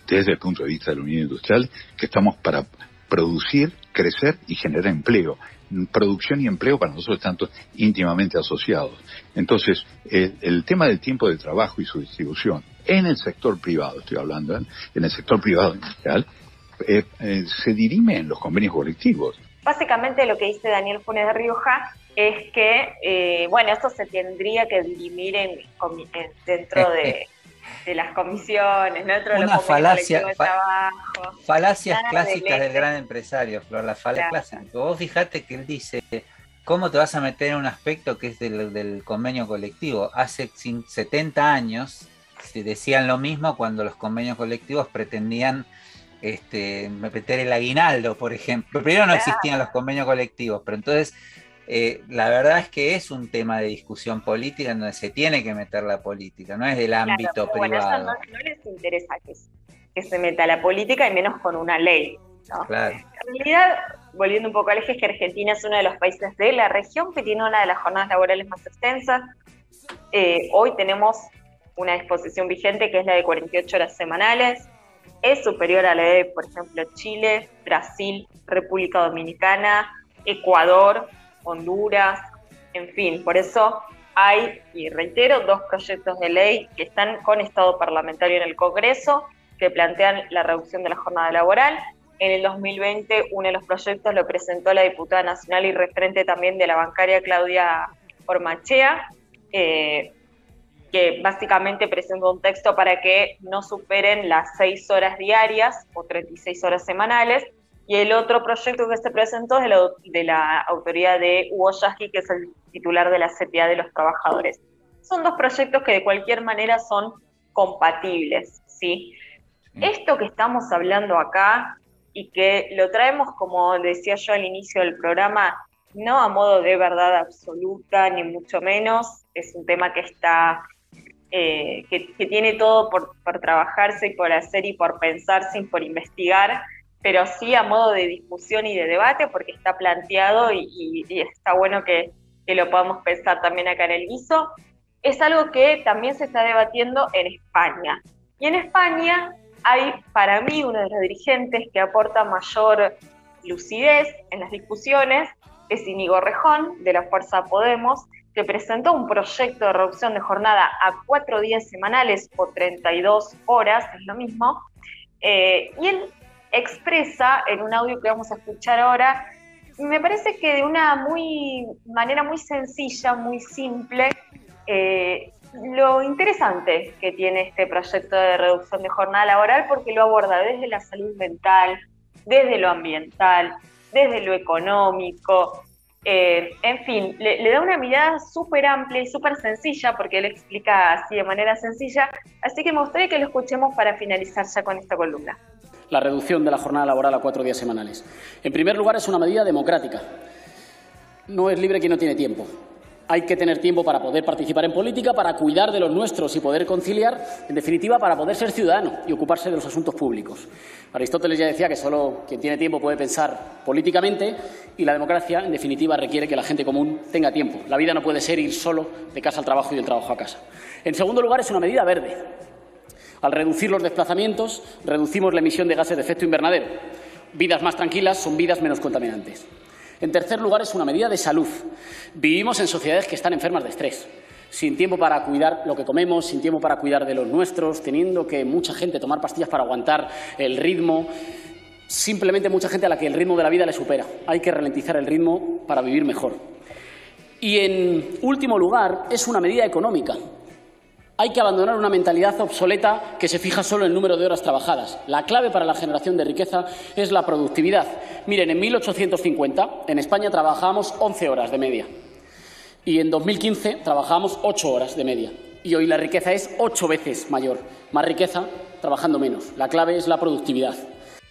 S7: desde el punto de vista de la Unión Industrial, que estamos para producir, crecer y generar empleo. Producción y empleo para nosotros están íntimamente asociados. Entonces, el, tema del tiempo de trabajo y su distribución en el sector privado, estoy hablando, ¿eh? en el sector privado industrial, eh, eh, se dirime en los convenios colectivos.
S4: Básicamente lo que dice Daniel Funes de Rioja es que, bueno, esto se tendría que dirimir en, dentro de, las comisiones, dentro
S3: de los falacia, Falacias clásicas del gran empresario, Flor, la falacia Vos fijate que él dice, ¿cómo te vas a meter en un aspecto que es del, del convenio colectivo? Hace 70 años decían lo mismo cuando los convenios colectivos pretendían este, meter el aguinaldo, por ejemplo. Primero no existían los convenios colectivos, pero entonces eh, la verdad es que es un tema de discusión política en donde se tiene que meter la política, no es del ámbito privado.
S4: no, les interesa que, se meta la política y menos con una ley.
S3: Claro.
S4: En realidad, volviendo un poco al eje, es que Argentina es uno de los países de la región que tiene una de las jornadas laborales más extensas. Eh, hoy tenemos una disposición vigente que es la de 48 horas semanales es superior a la de, por ejemplo, Chile, Brasil, República Dominicana, Ecuador, Honduras, en fin, por eso hay, y reitero, dos proyectos de ley que están con estado parlamentario en el Congreso que plantean la reducción de la jornada laboral. En el 2020 uno de los proyectos lo presentó la diputada nacional y referente también de la bancaria Claudia Ormachea. Eh, que básicamente presenta un texto para que no superen las seis horas diarias o 36 horas semanales. Y el otro proyecto que se presentó es de la, de la autoridad de Hugo Yasky, que es el titular de la CPA de los trabajadores. Son dos proyectos que de cualquier manera son compatibles, ¿sí? Esto que estamos hablando acá y que lo traemos, como decía yo al inicio del programa, no a modo de verdad absoluta, ni mucho menos, es un tema que está eh, que, tiene todo por, trabajarse y por hacer y por pensarse y por investigar, pero sí a modo de discusión y de debate, porque está planteado y, está bueno que, lo podamos pensar también acá en el guiso. Es algo que también se está debatiendo en España. Y en España hay, para mí, uno de los dirigentes que aporta mayor lucidez en las discusiones, es Inigo Rejón, de la Fuerza Podemos, que presentó un proyecto de reducción de jornada a cuatro días semanales o 32 horas, es lo mismo, eh, y él expresa en un audio que vamos a escuchar ahora, me parece que de una muy, manera muy sencilla, muy simple, eh, lo interesante que tiene este proyecto de reducción de jornada laboral porque lo aborda desde la salud mental, desde lo ambiental, desde lo económico, eh, en fin, le, da una mirada súper amplia y súper sencilla, porque él explica así de manera sencilla, así que me gustaría que lo escuchemos para finalizar ya con esta columna.
S8: La reducción de la jornada laboral a cuatro días semanales. En primer lugar, es una medida democrática. No es libre quien no tiene tiempo hay que tener tiempo para poder participar en política, para cuidar de los nuestros y poder conciliar, en definitiva, para poder ser ciudadano y ocuparse de los asuntos públicos. Aristóteles ya decía que solo quien tiene tiempo puede pensar políticamente y la democracia, en definitiva, requiere que la gente común tenga tiempo. La vida no puede ser ir solo de casa al trabajo y del trabajo a casa. En segundo lugar, es una medida verde. Al reducir los desplazamientos, reducimos la emisión de gases de efecto invernadero. Vidas más tranquilas son vidas menos contaminantes. En tercer lugar, es una medida de salud. Vivimos en sociedades que están enfermas de estrés, sin tiempo para cuidar lo que comemos, sin tiempo para cuidar de los nuestros, teniendo que mucha gente tomar pastillas para aguantar el ritmo. Simplemente mucha gente a la que el ritmo de la vida le supera. Hay que ralentizar el ritmo para vivir mejor. Y en último lugar, es una medida económica. Hay que abandonar una mentalidad obsoleta que se fija solo en el número de horas trabajadas. La clave para la generación de riqueza es la productividad. Miren, en 1850 en España trabajábamos 11 horas de media y en 2015 trabajábamos 8 horas de media. Y hoy la riqueza es ocho veces mayor. Más riqueza trabajando menos. La clave es la productividad.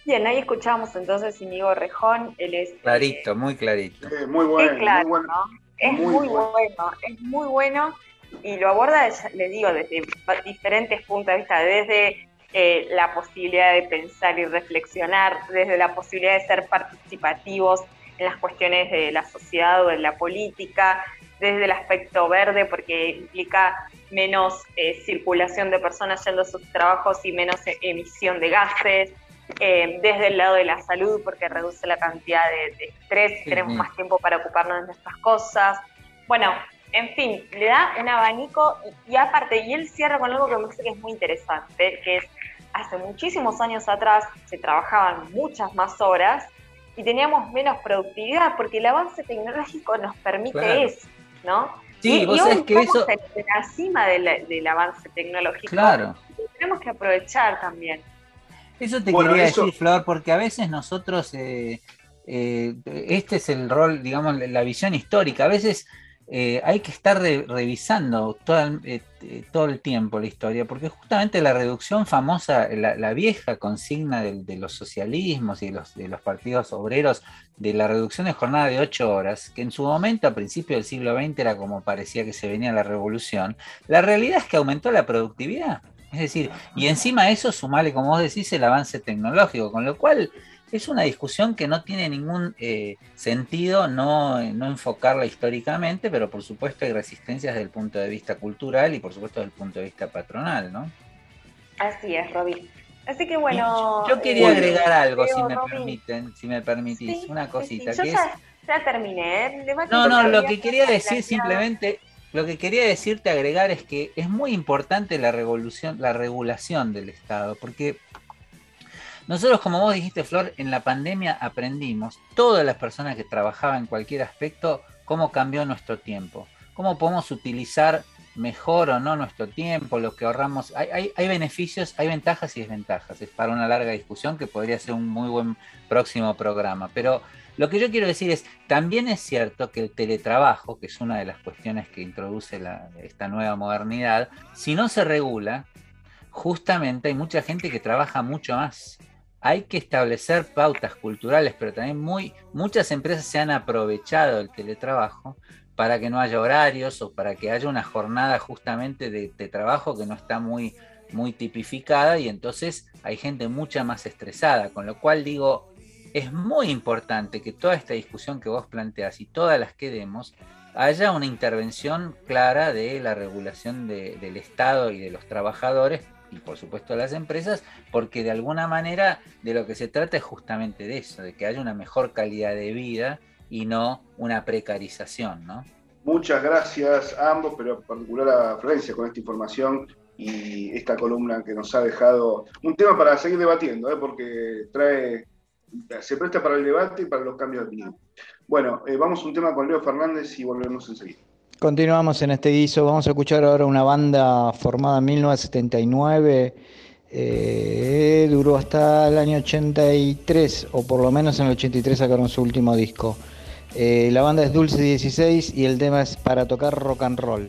S4: Bien, ahí escuchamos entonces Inigo Rejón. Él es.
S3: Clarito, muy clarito.
S2: muy bueno.
S4: muy bueno. Es muy, bueno. Es muy bueno y lo aborda, le digo, desde diferentes puntos de vista, desde eh, la posibilidad de pensar y reflexionar, desde la posibilidad de ser participativos en las cuestiones de la sociedad o de la política, desde el aspecto verde, porque implica menos eh, circulación de personas yendo a sus trabajos y menos e-, emisión de gases, eh, desde el lado de la salud, porque reduce la cantidad de, estrés, tenemos más tiempo para ocuparnos de nuestras cosas. Bueno, en fin, le da un abanico y, aparte, y él cierra con algo que me parece que es muy interesante, que es, hace muchísimos años atrás se trabajaban muchas más horas y teníamos menos productividad porque el avance tecnológico nos permite eso, ¿no?
S3: Sí, vos sabés que eso...
S4: En la cima del, avance tecnológico.
S3: Claro.
S4: tenemos que aprovechar también.
S3: Eso te quería decir, Flor, porque a veces nosotros, eh, eh, este es el rol, digamos, la visión histórica. A veces eh, hay que estar revisando eh, todo el tiempo la historia, porque justamente la reducción famosa, la, vieja consigna de, los socialismos y de los, de los, partidos obreros, de la reducción de jornada de ocho horas, que en su momento, a principios del siglo XX, era como parecía que se venía la revolución, la realidad es que aumentó la productividad. Es decir, y encima de eso sumale, como vos decís, el avance tecnológico, con lo cual es una discusión que no tiene ningún eh, sentido no, enfocarla históricamente, pero por supuesto hay resistencias desde el punto de vista cultural y por supuesto desde el punto de vista patronal, ¿no?
S4: Así es, Robin. Así que bueno.
S3: Yo quería eh, agregar algo, si me permiten, si me permitís, una cosita.
S4: que
S3: ya,
S4: ya, terminé.
S3: ¿eh? no, no, lo que quería decir simplemente, lo que quería decirte agregar es que es muy importante la revolución, la regulación del Estado, porque nosotros, como vos dijiste, Flor, en la pandemia aprendimos, todas las personas que trabajaban en cualquier aspecto, cómo cambió nuestro tiempo, cómo podemos utilizar mejor o no nuestro tiempo, lo que ahorramos. Hay, beneficios, hay ventajas y desventajas. Es para una larga discusión que podría ser un muy buen próximo programa. Pero lo que yo quiero decir es, también es cierto que el teletrabajo, que es una de las cuestiones que introduce esta nueva modernidad, si no se regula, justamente hay mucha gente que trabaja mucho más hay que establecer pautas culturales, pero también muy, muchas empresas se han aprovechado del teletrabajo para que no haya horarios o para que haya una jornada justamente de, trabajo que no está muy, muy tipificada y entonces hay gente mucha más estresada, con lo cual digo, es muy importante que toda esta discusión que vos planteas y todas las que demos, haya una intervención clara de la regulación del Estado y de los trabajadores y por supuesto las empresas, porque de alguna manera de lo que se trata es justamente de eso, de que haya una mejor calidad de vida y no una precarización, ¿no?
S2: Muchas gracias a ambos, pero en particular a Florencia con esta información y esta columna que nos ha dejado un tema para seguir debatiendo, ¿eh? porque trae, se presta para el debate y para los cambios de opinión. Bueno, eh, vamos a un tema con Leo Fernández y volvemos enseguida.
S5: Continuamos en este guiso. Vamos a escuchar ahora una banda formada en 1979. Eh, duró hasta el año 83, o por lo menos en el 83 sacaron su último disco. Eh, la banda es Dulce 16 y el tema es para tocar rock and roll.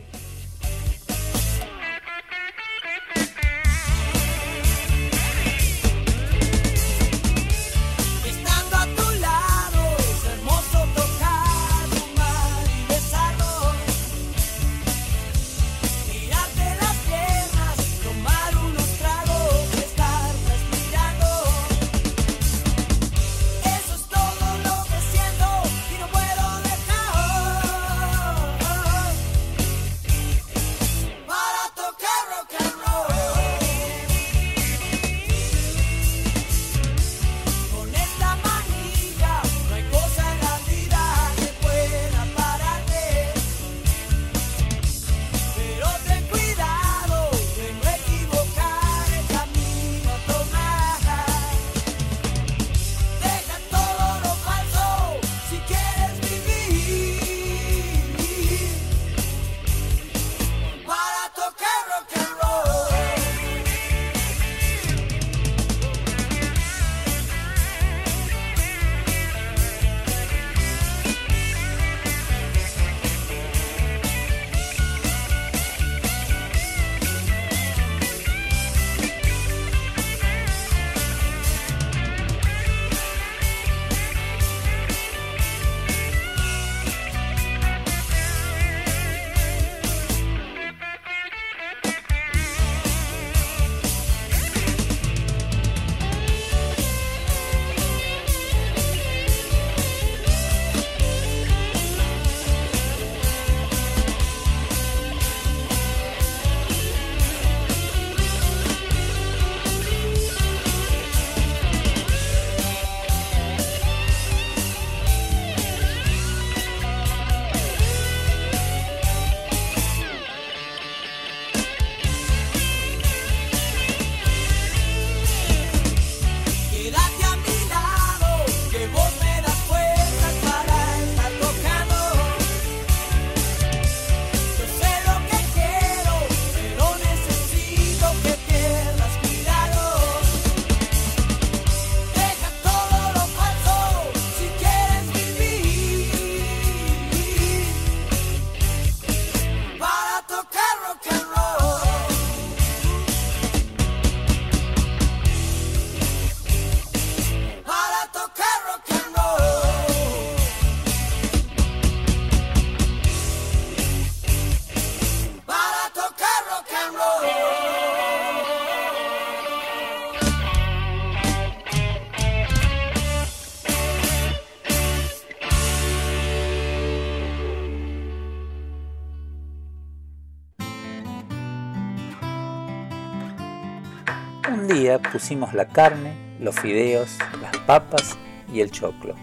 S3: Pusimos la carne, los fideos, las papas y el choclo,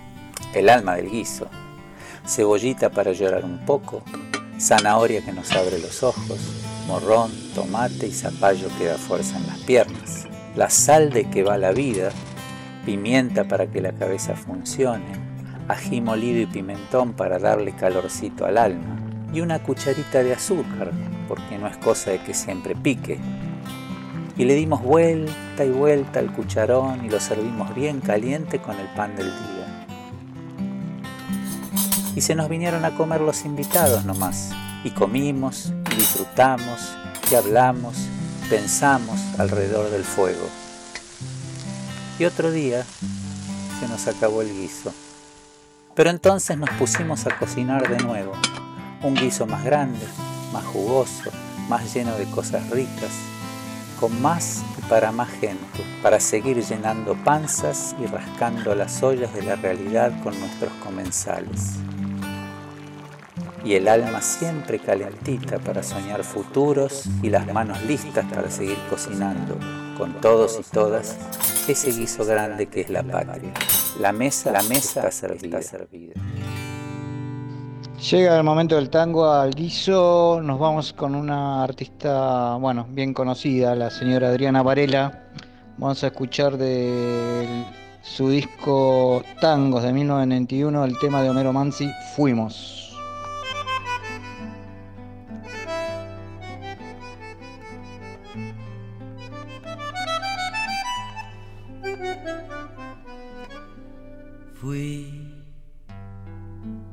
S3: el alma del guiso, cebollita para llorar un poco, zanahoria que nos abre los ojos, morrón, tomate y zapallo que da fuerza en las piernas, la sal de que va la vida, pimienta para que la cabeza funcione, ají molido y pimentón para darle calorcito al alma, y una cucharita de azúcar, porque no es cosa de que siempre pique. Y le dimos vuelta y vuelta al cucharón y lo servimos bien caliente con el pan del día. Y se nos vinieron a comer los invitados nomás, y comimos, y disfrutamos, y hablamos, pensamos alrededor del fuego. Y otro día se nos acabó el guiso. Pero entonces nos pusimos a cocinar de nuevo, un guiso más grande, más jugoso, más lleno de cosas ricas, con más y para más gente, para seguir llenando panzas y rascando las ollas de la realidad con nuestros comensales. Y el alma siempre calentita para soñar futuros y las manos listas para seguir cocinando, con todos y todas, ese guiso grande que es la patria. La mesa, la mesa está servida.
S5: Llega el momento del tango al guiso, nos vamos con una artista, bueno, bien conocida, la señora Adriana Varela. Vamos a escuchar de su disco Tangos de 1991 el tema de Homero Mansi, Fuimos.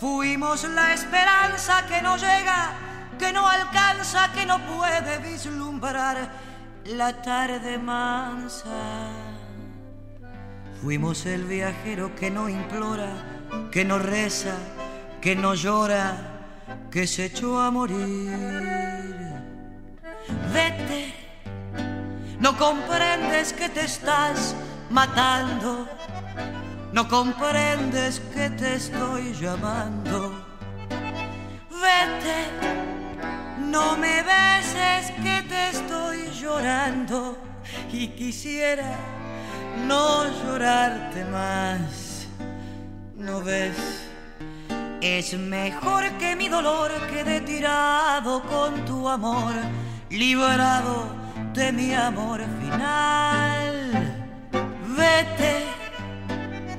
S9: fuimos la esperanza que no llega, que no alcanza, que no puede vislumbrar la tarde mansa. Fuimos el viajero que no implora, que no reza, que no llora, que se echó a morir. Vete, no comprendes que te estás matando. No comprendes que te estoy llamando. Vete, no me beses que te estoy llorando y quisiera no llorarte más. ¿No ves? Es mejor que mi dolor quede tirado con tu amor, liberado de mi amor final vete,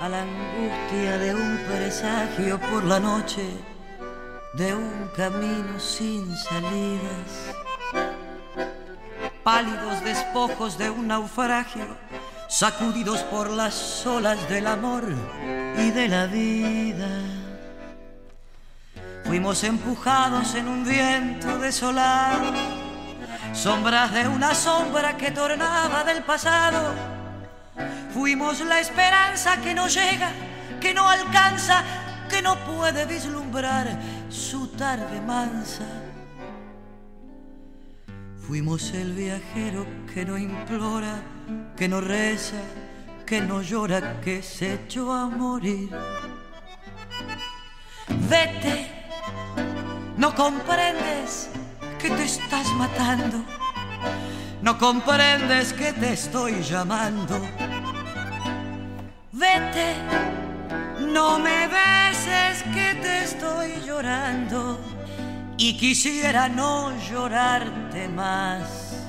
S9: A la angustia de un presagio por la noche, de un camino sin salidas. Pálidos despojos de un naufragio, sacudidos por las olas del amor y de la vida. Fuimos empujados en un viento desolado, sombras de una sombra que tornaba del pasado Fuimos la esperanza que no llega, que no alcanza, que no puede vislumbrar su tarde mansa. Fuimos el viajero que no implora, que no reza, que no llora, que se echó a morir. Vete, no comprendes que te estás matando no comprendes que te estoy llamando. Vete, no me beses que te estoy llorando y quisiera no llorarte más.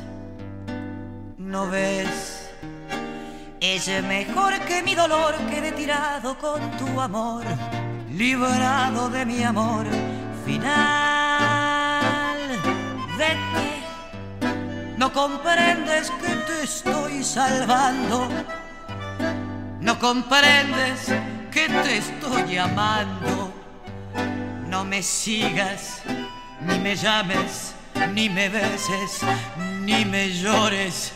S9: ¿No ves? Es mejor que mi dolor quede tirado con tu amor, librado de mi amor final. Vete, no comprendes que te estoy salvando. No comprendes que te estoy amando. No me sigas, ni me llames, ni me beses, ni me llores,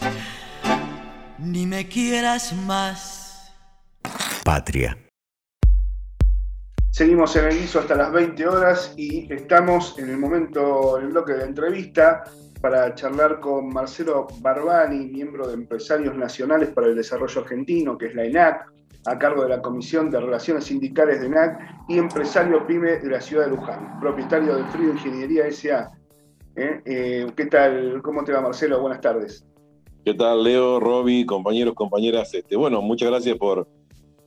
S9: ni me quieras más.
S1: Patria.
S2: Seguimos en el ISO hasta las 20 horas y estamos en el momento, en el bloque de entrevista, para charlar con Marcelo Barbani, miembro de Empresarios Nacionales para el Desarrollo Argentino, que es la ENAC, a cargo de la Comisión de Relaciones Sindicales de ENAC y empresario PYME de la ciudad de Luján, propietario de Frío Ingeniería S.A. ¿Eh? Eh, ¿Qué tal? ¿Cómo te va, Marcelo? Buenas tardes.
S10: ¿Qué tal, Leo, Roby, compañeros, compañeras? Este, bueno, muchas gracias por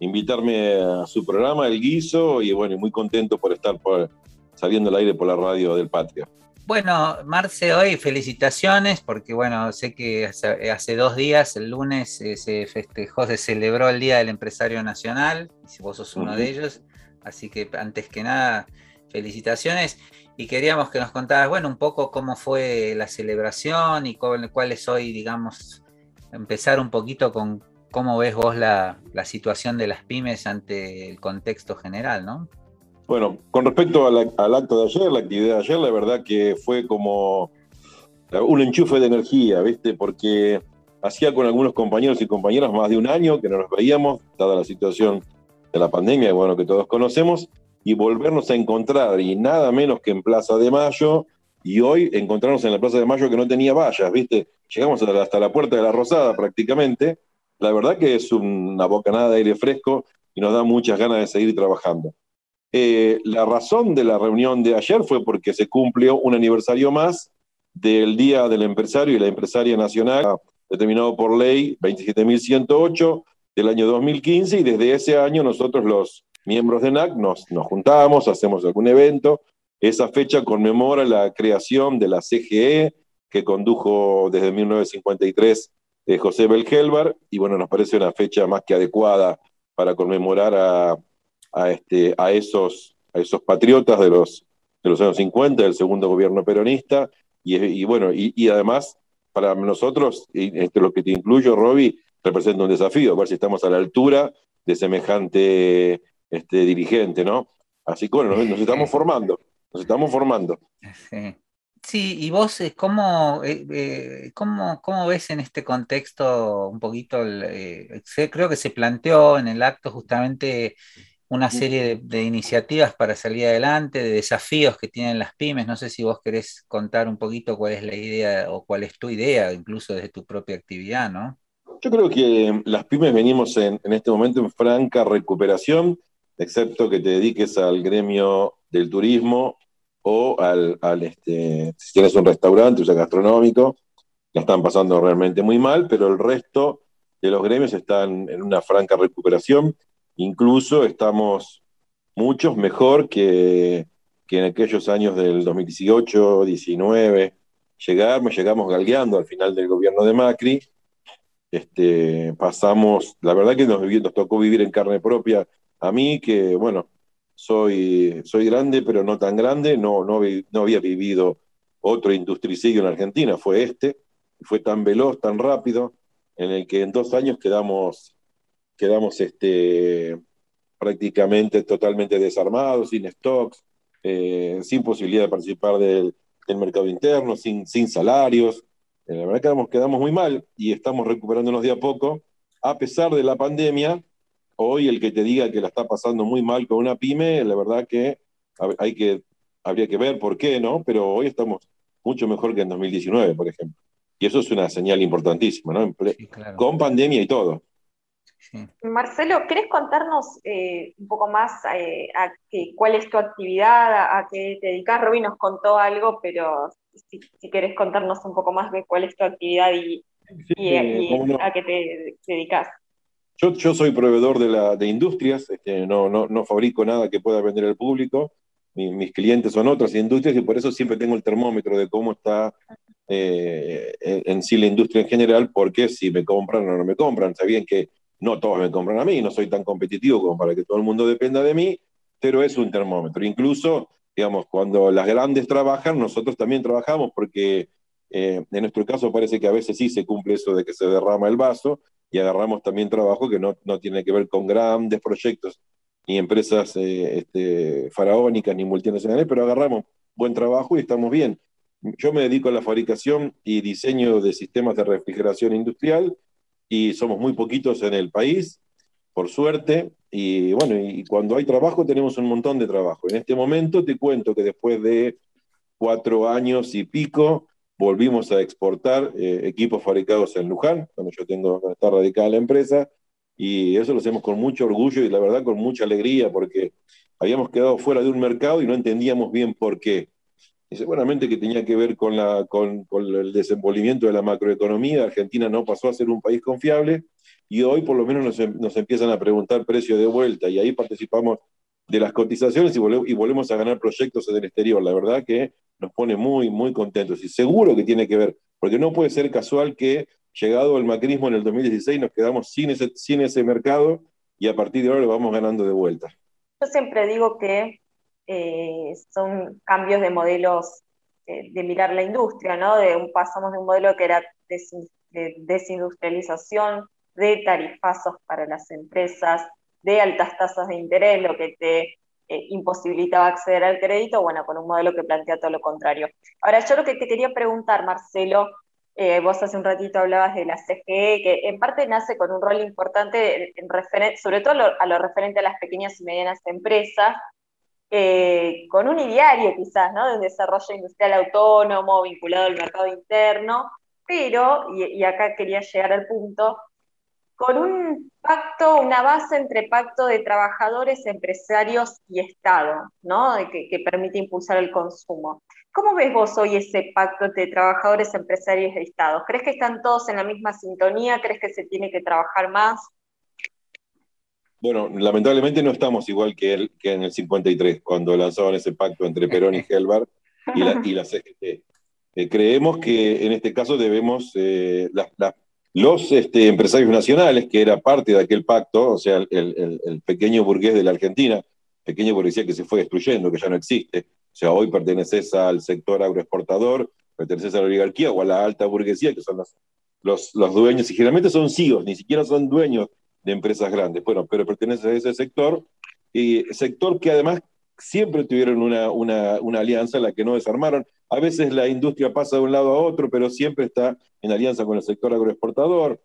S10: invitarme a su programa, El Guiso, y bueno, muy contento por estar saliendo al aire por la radio del Patria.
S3: Bueno, Marce, hoy felicitaciones porque bueno, sé que hace, dos días, el lunes, eh, se festejó, se celebró el Día del Empresario Nacional, y vos sos uno de ellos, así que antes que nada, felicitaciones. Y queríamos que nos contaras, bueno, un poco cómo fue la celebración y cuál, cuál es hoy, digamos, empezar un poquito con ¿Cómo ves vos la, situación de las pymes ante el contexto general, no?
S10: Bueno, con respecto al acto de ayer, la actividad de ayer, la verdad que fue como un enchufe de energía, ¿viste? Porque hacía con algunos compañeros y compañeras más de un año que no nos veíamos, dada la situación de la pandemia, bueno, que todos conocemos, y volvernos a encontrar, y nada menos que en Plaza de Mayo, y hoy encontrarnos en la Plaza de Mayo que no tenía vallas, ¿viste? Llegamos hasta la puerta de la Rosada prácticamente, la verdad que es una bocanada de aire fresco y nos da muchas ganas de seguir trabajando. Eh, la razón de la reunión de ayer fue porque se cumplió un aniversario más del Día del Empresario y la Empresaria Nacional, determinado por ley 27.108 del año 2015, y desde ese año nosotros los miembros de NAC nos, nos juntamos, hacemos algún evento. Esa fecha conmemora la creación de la CGE, que condujo desde 1953 de José Belgelbar, y bueno, nos parece una fecha más que adecuada para conmemorar a, a, este, a, esos, a esos patriotas de los, de los años 50, del segundo gobierno peronista, y, y bueno, y, y, además para nosotros, este, lo que te incluyo, Roby, representa un desafío, a ver si estamos a la altura de semejante este, dirigente, ¿no? Así que bueno, nos, nos estamos formando, nos estamos formando.
S3: Sí. Sí, y vos, eh, ¿cómo, eh, eh, cómo, cómo ves en este contexto un poquito, creo que se planteó en el acto justamente una serie de, iniciativas para salir adelante, de desafíos que tienen las pymes. No sé si vos querés contar un poquito cuál es la idea o cuál es tu idea, incluso desde tu propia actividad, ¿no?
S10: Yo creo que las pymes venimos en, en este momento en franca recuperación, excepto que te dediques al gremio del turismo o al, al este, si tienes un restaurante, o sea, gastronómico, la están pasando realmente muy mal, pero el resto de los gremios están en una franca recuperación. Incluso estamos muchos mejor que, que en aquellos años del 2018, 19. Llegamos, llegamos galgueando al final del gobierno de Macri. Este, pasamos, la verdad que nos, tocó vivir en carne propia a mí, que bueno, soy, soy grande, pero no tan grande, no, no, no había vivido otro industricidio en Argentina, fue este, fue tan veloz, tan rápido, en el que en dos años quedamos, quedamos este, prácticamente totalmente desarmados, sin stocks, eh, sin posibilidad de participar del, del mercado interno, sin, sin salarios. Eh, la verdad que quedamos, quedamos muy mal y estamos recuperándonos de a poco, a pesar de la pandemia, Hoy el que te diga que la está pasando muy mal con una pyme, la verdad que hay que habría que ver por qué, ¿no? Pero hoy estamos mucho mejor que en 2019, por ejemplo. Y eso es una señal importantísima, ¿no? Sí, claro. Con pandemia y todo.
S4: Sí. Marcelo, ¿querés contarnos eh, un poco más eh, a qué, cuál es tu actividad, a, a, qué te dedicas? Roby nos contó algo, pero si, si, querés contarnos un poco más de cuál es tu actividad y, y, a qué te dedicas.
S10: Yo, yo, soy proveedor de, la, de industrias, este, no, no, no, fabrico nada que pueda vender al público, mis clientes son otras industrias y por eso siempre tengo el termómetro de cómo está eh, en, sí la industria en general, porque si me compran o no me compran, sabían que no todos me compran a mí, no soy tan competitivo como para que todo el mundo dependa de mí, pero es un termómetro. Incluso, digamos, cuando las grandes trabajan, nosotros también trabajamos porque eh, en nuestro caso parece que a veces sí se cumple eso de que se derrama el vaso y agarramos también trabajo que no, no tiene que ver con grandes proyectos ni empresas eh, este, faraónicas ni multinacionales, pero agarramos buen trabajo y estamos bien. Yo me dedico a la fabricación y diseño de sistemas de refrigeración industrial y somos muy poquitos en el país, por suerte, y bueno, y cuando hay trabajo tenemos un montón de trabajo. En este momento te cuento que después de cuatro años y pico, volvimos a exportar eh, equipos fabricados en Luján, donde yo tengo, está radicada la empresa, y eso lo hacemos con mucho orgullo y la verdad con mucha alegría, porque habíamos quedado fuera de un mercado y no entendíamos bien por qué. Y seguramente que tenía que ver con, la, con, con el desenvolvimiento de la macroeconomía. Argentina no pasó a ser un país confiable y hoy por lo menos nos, nos empiezan a preguntar precio de vuelta y ahí participamos de las cotizaciones y, y volvemos a ganar proyectos en el exterior. La verdad que nos pone muy, muy contentos y seguro que tiene que ver, porque no puede ser casual que llegado el macrismo en el 2016 nos quedamos sin ese, sin ese mercado y a partir de ahora lo vamos ganando de vuelta.
S4: Yo siempre digo que eh, son cambios de modelos eh, de mirar la industria, ¿no? De un, pasamos de un modelo que era de desindustrialización, de tarifazos para las empresas, de altas tasas de interés, lo que te eh, imposibilitaba acceder al crédito, bueno, con un modelo que plantea todo lo contrario. Ahora, yo lo que te quería preguntar, Marcelo, vos hace un ratito hablabas de la CGE, que en parte nace con un rol importante, sobre todo a lo, referente a las pequeñas y medianas empresas, eh, con un ideario quizás, ¿no? De desarrollo industrial autónomo, vinculado al mercado interno, pero, y acá quería llegar al punto, con un pacto, una base entre pacto de trabajadores, empresarios y Estado, ¿no? Que, que, permite impulsar el consumo. ¿Cómo ves vos hoy ese pacto entre trabajadores, empresarios y Estado? ¿Crees que están todos en la misma sintonía? ¿Crees que se tiene que trabajar más?
S10: Bueno, lamentablemente no estamos igual que, el, que en el 53, cuando lanzaban ese pacto entre Perón y Helvar y la, y la CGT. Eh, creemos que en este caso debemos, eh, las, las los este, empresarios nacionales, que era parte de aquel pacto, o sea, el, pequeño burgués de la Argentina, pequeño burguesía que se fue destruyendo, que ya no existe, o sea, hoy perteneces al sector agroexportador, perteneces a la oligarquía o a la alta burguesía, que son los, los, dueños, y generalmente son CIOs, ni siquiera son dueños de empresas grandes, bueno, pero perteneces a ese sector, y sector que además siempre tuvieron una, una, una alianza en la que no desarmaron, a veces la industria pasa de un lado a otro, pero siempre está en alianza con el sector agroexportador.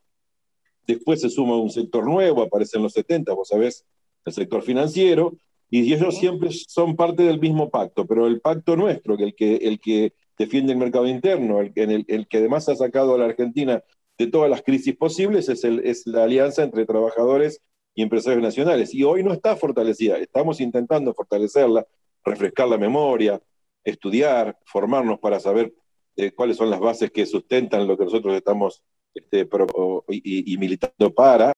S10: Después se suma un sector nuevo, aparece en los 70, vos sabés, el sector financiero, y ellos siempre son parte del mismo pacto, pero el pacto nuestro, que el que, el que defiende el mercado interno, el, el, el que además ha sacado a la Argentina de todas las crisis posibles, es, el, es la alianza entre trabajadores y empresarios nacionales. Y hoy no está fortalecida, estamos intentando fortalecerla, refrescar la memoria, estudiar, formarnos para saber eh, cuáles son las bases que sustentan lo que nosotros estamos este, y, militando para,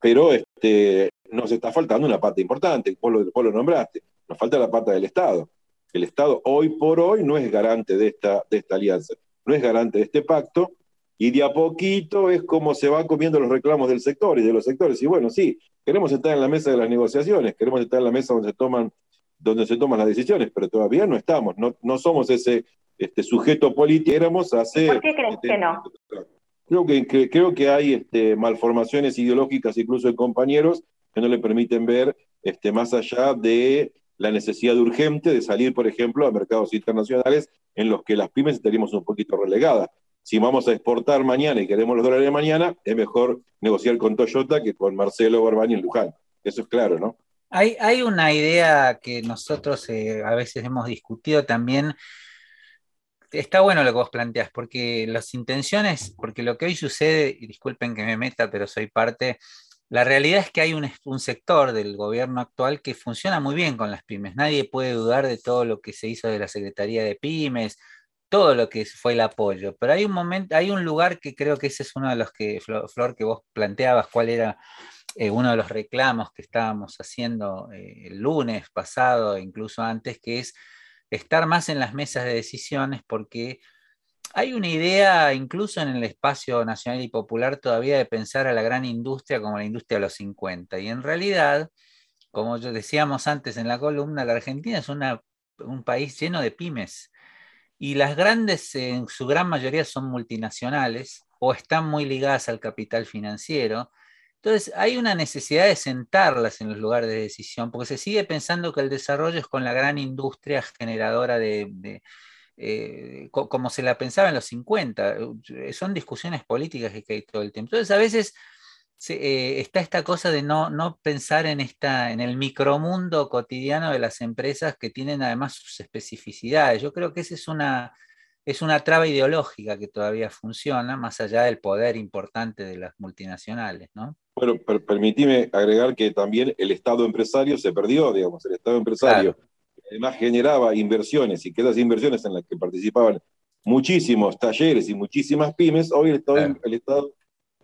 S10: pero este, nos está faltando una parte importante, vos lo, lo nombraste, nos falta la parte del Estado. El Estado hoy por hoy no es garante de esta, de esta alianza, no es garante de este pacto, y de a poquito es como se van comiendo los reclamos del sector y de los sectores. Y bueno, sí, queremos estar en la mesa de las negociaciones, queremos estar en la mesa donde se toman donde se toman las decisiones, pero todavía no estamos, no, no somos ese este, sujeto político, éramos hace...
S4: ¿Por qué crees este, que no?
S10: Creo que, creo que hay este, malformaciones ideológicas incluso de compañeros que no le permiten ver este, más allá de la necesidad urgente de salir, por ejemplo, a mercados internacionales en los que las pymes estaríamos un poquito relegadas. Si vamos a exportar mañana y queremos los dólares de mañana, es mejor negociar con Toyota que con Marcelo Barbani en Luján. Eso es claro, ¿no?
S3: Hay, una idea que nosotros eh, a veces hemos discutido también. Está bueno lo que vos planteás, porque las intenciones, porque lo que hoy sucede, y disculpen que me meta, pero soy parte, la realidad es que hay un, sector del gobierno actual que funciona muy bien con las pymes. Nadie puede dudar de todo lo que se hizo de la Secretaría de Pymes, todo lo que fue el apoyo, pero hay un momento, hay un lugar que creo que ese es uno de los que, Flor, que vos planteabas, cuál era eh, uno de los reclamos que estábamos haciendo eh, el lunes pasado, incluso antes, que es estar más en las mesas de decisiones, porque hay una idea, incluso en el espacio nacional y popular, todavía de pensar a la gran industria como la industria de los 50. Y en realidad, como decíamos antes en la columna, la Argentina es un país lleno de pymes y las grandes, en su gran mayoría, son multinacionales o están muy ligadas al capital financiero. Entonces, hay una necesidad de sentarlas en los lugares de decisión, porque se sigue pensando que el desarrollo es con la gran industria generadora de, eh, como se la pensaba en los 50. Son discusiones políticas que hay todo el tiempo. Entonces, a veces eh, está esta cosa de no, no pensar en, esta, en el micromundo cotidiano de las empresas que tienen además sus especificidades. Yo creo que esa es una, es una traba ideológica que todavía funciona, más allá del poder importante de las multinacionales, ¿no?
S10: Bueno, per permitime agregar que también el Estado empresario se perdió, digamos, el Estado empresario además generaba inversiones y que esas inversiones en las que participaban muchísimos talleres y muchísimas pymes, hoy el Estado, el Estado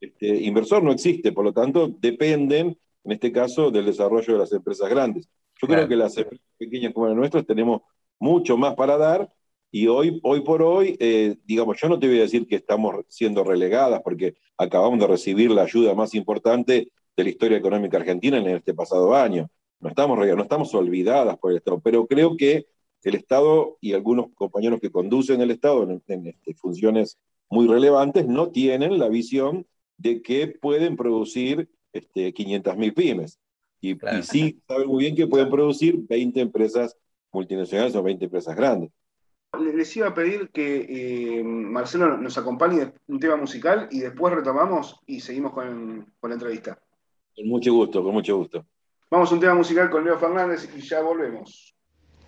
S10: este, inversor no existe, por lo tanto dependen, en este caso, del desarrollo de las empresas grandes. Yo creo que las empresas pequeñas como las nuestras tenemos mucho más para dar y hoy, hoy por hoy, eh, digamos, yo no te voy a decir que estamos siendo relegadas porque acabamos de recibir la ayuda más importante de la historia económica argentina en este pasado año. No estamos, no estamos olvidadas por el Estado, pero creo que el Estado y algunos compañeros que conducen el Estado en, este, funciones muy relevantes no tienen la visión de que pueden producir este, 500.000 pymes. Y, sí saben muy bien que pueden producir 20 empresas multinacionales o 20 empresas grandes.
S2: Les iba a pedir que eh, Marcelo nos acompañe un tema musical y después retomamos y seguimos con, con la entrevista.
S10: Con mucho gusto, con mucho gusto.
S2: Vamos a un tema musical con Leo Fernández y ya volvemos.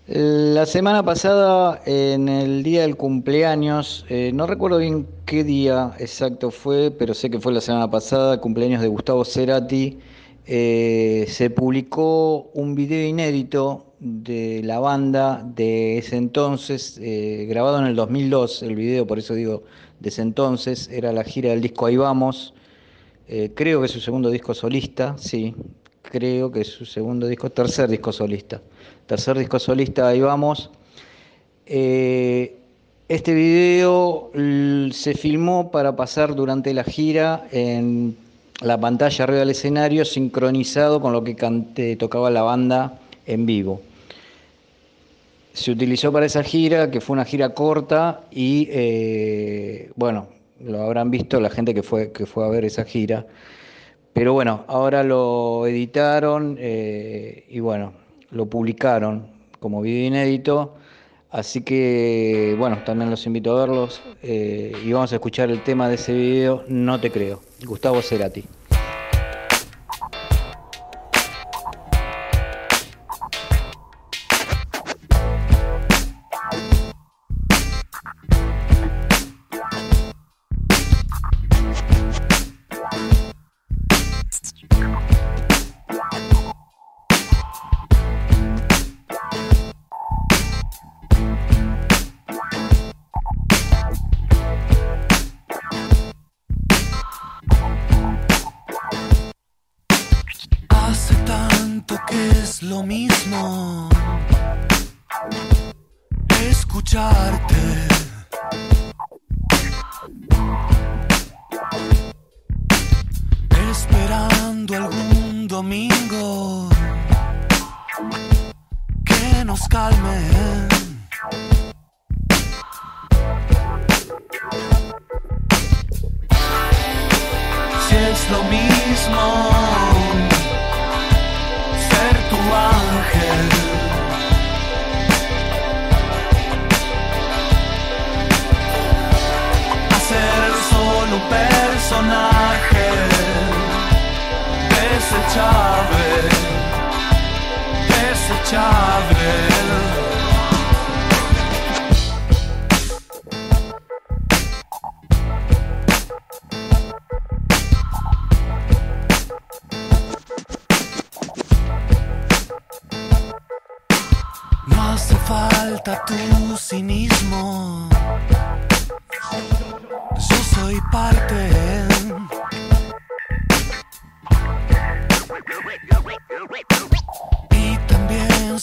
S5: La semana pasada, en el día del cumpleaños, eh, no recuerdo bien qué día exacto fue, pero sé que fue la semana pasada, cumpleaños de Gustavo Cerati, eh, se publicó un video inédito de la banda de ese entonces, eh, grabado en el 2002, el video, por eso digo, de ese entonces, era la gira del disco Ahí Vamos, creo que es su segundo disco solista, sí, creo que es su segundo disco, tercer disco solista tercer disco solista, ahí vamos. Eh, este video se filmó para pasar durante la gira en la pantalla arriba del escenario, sincronizado con lo que tocaba la banda en vivo. Se utilizó para esa gira, que fue una gira corta, y eh, bueno, lo habrán visto la gente que fue, que fue a ver esa gira. Pero bueno, ahora lo editaron eh, y bueno, lo publicaron como video inédito, así que bueno, también los invito a verlos eh, y vamos a escuchar el tema de ese video, No te creo, Gustavo Cerati.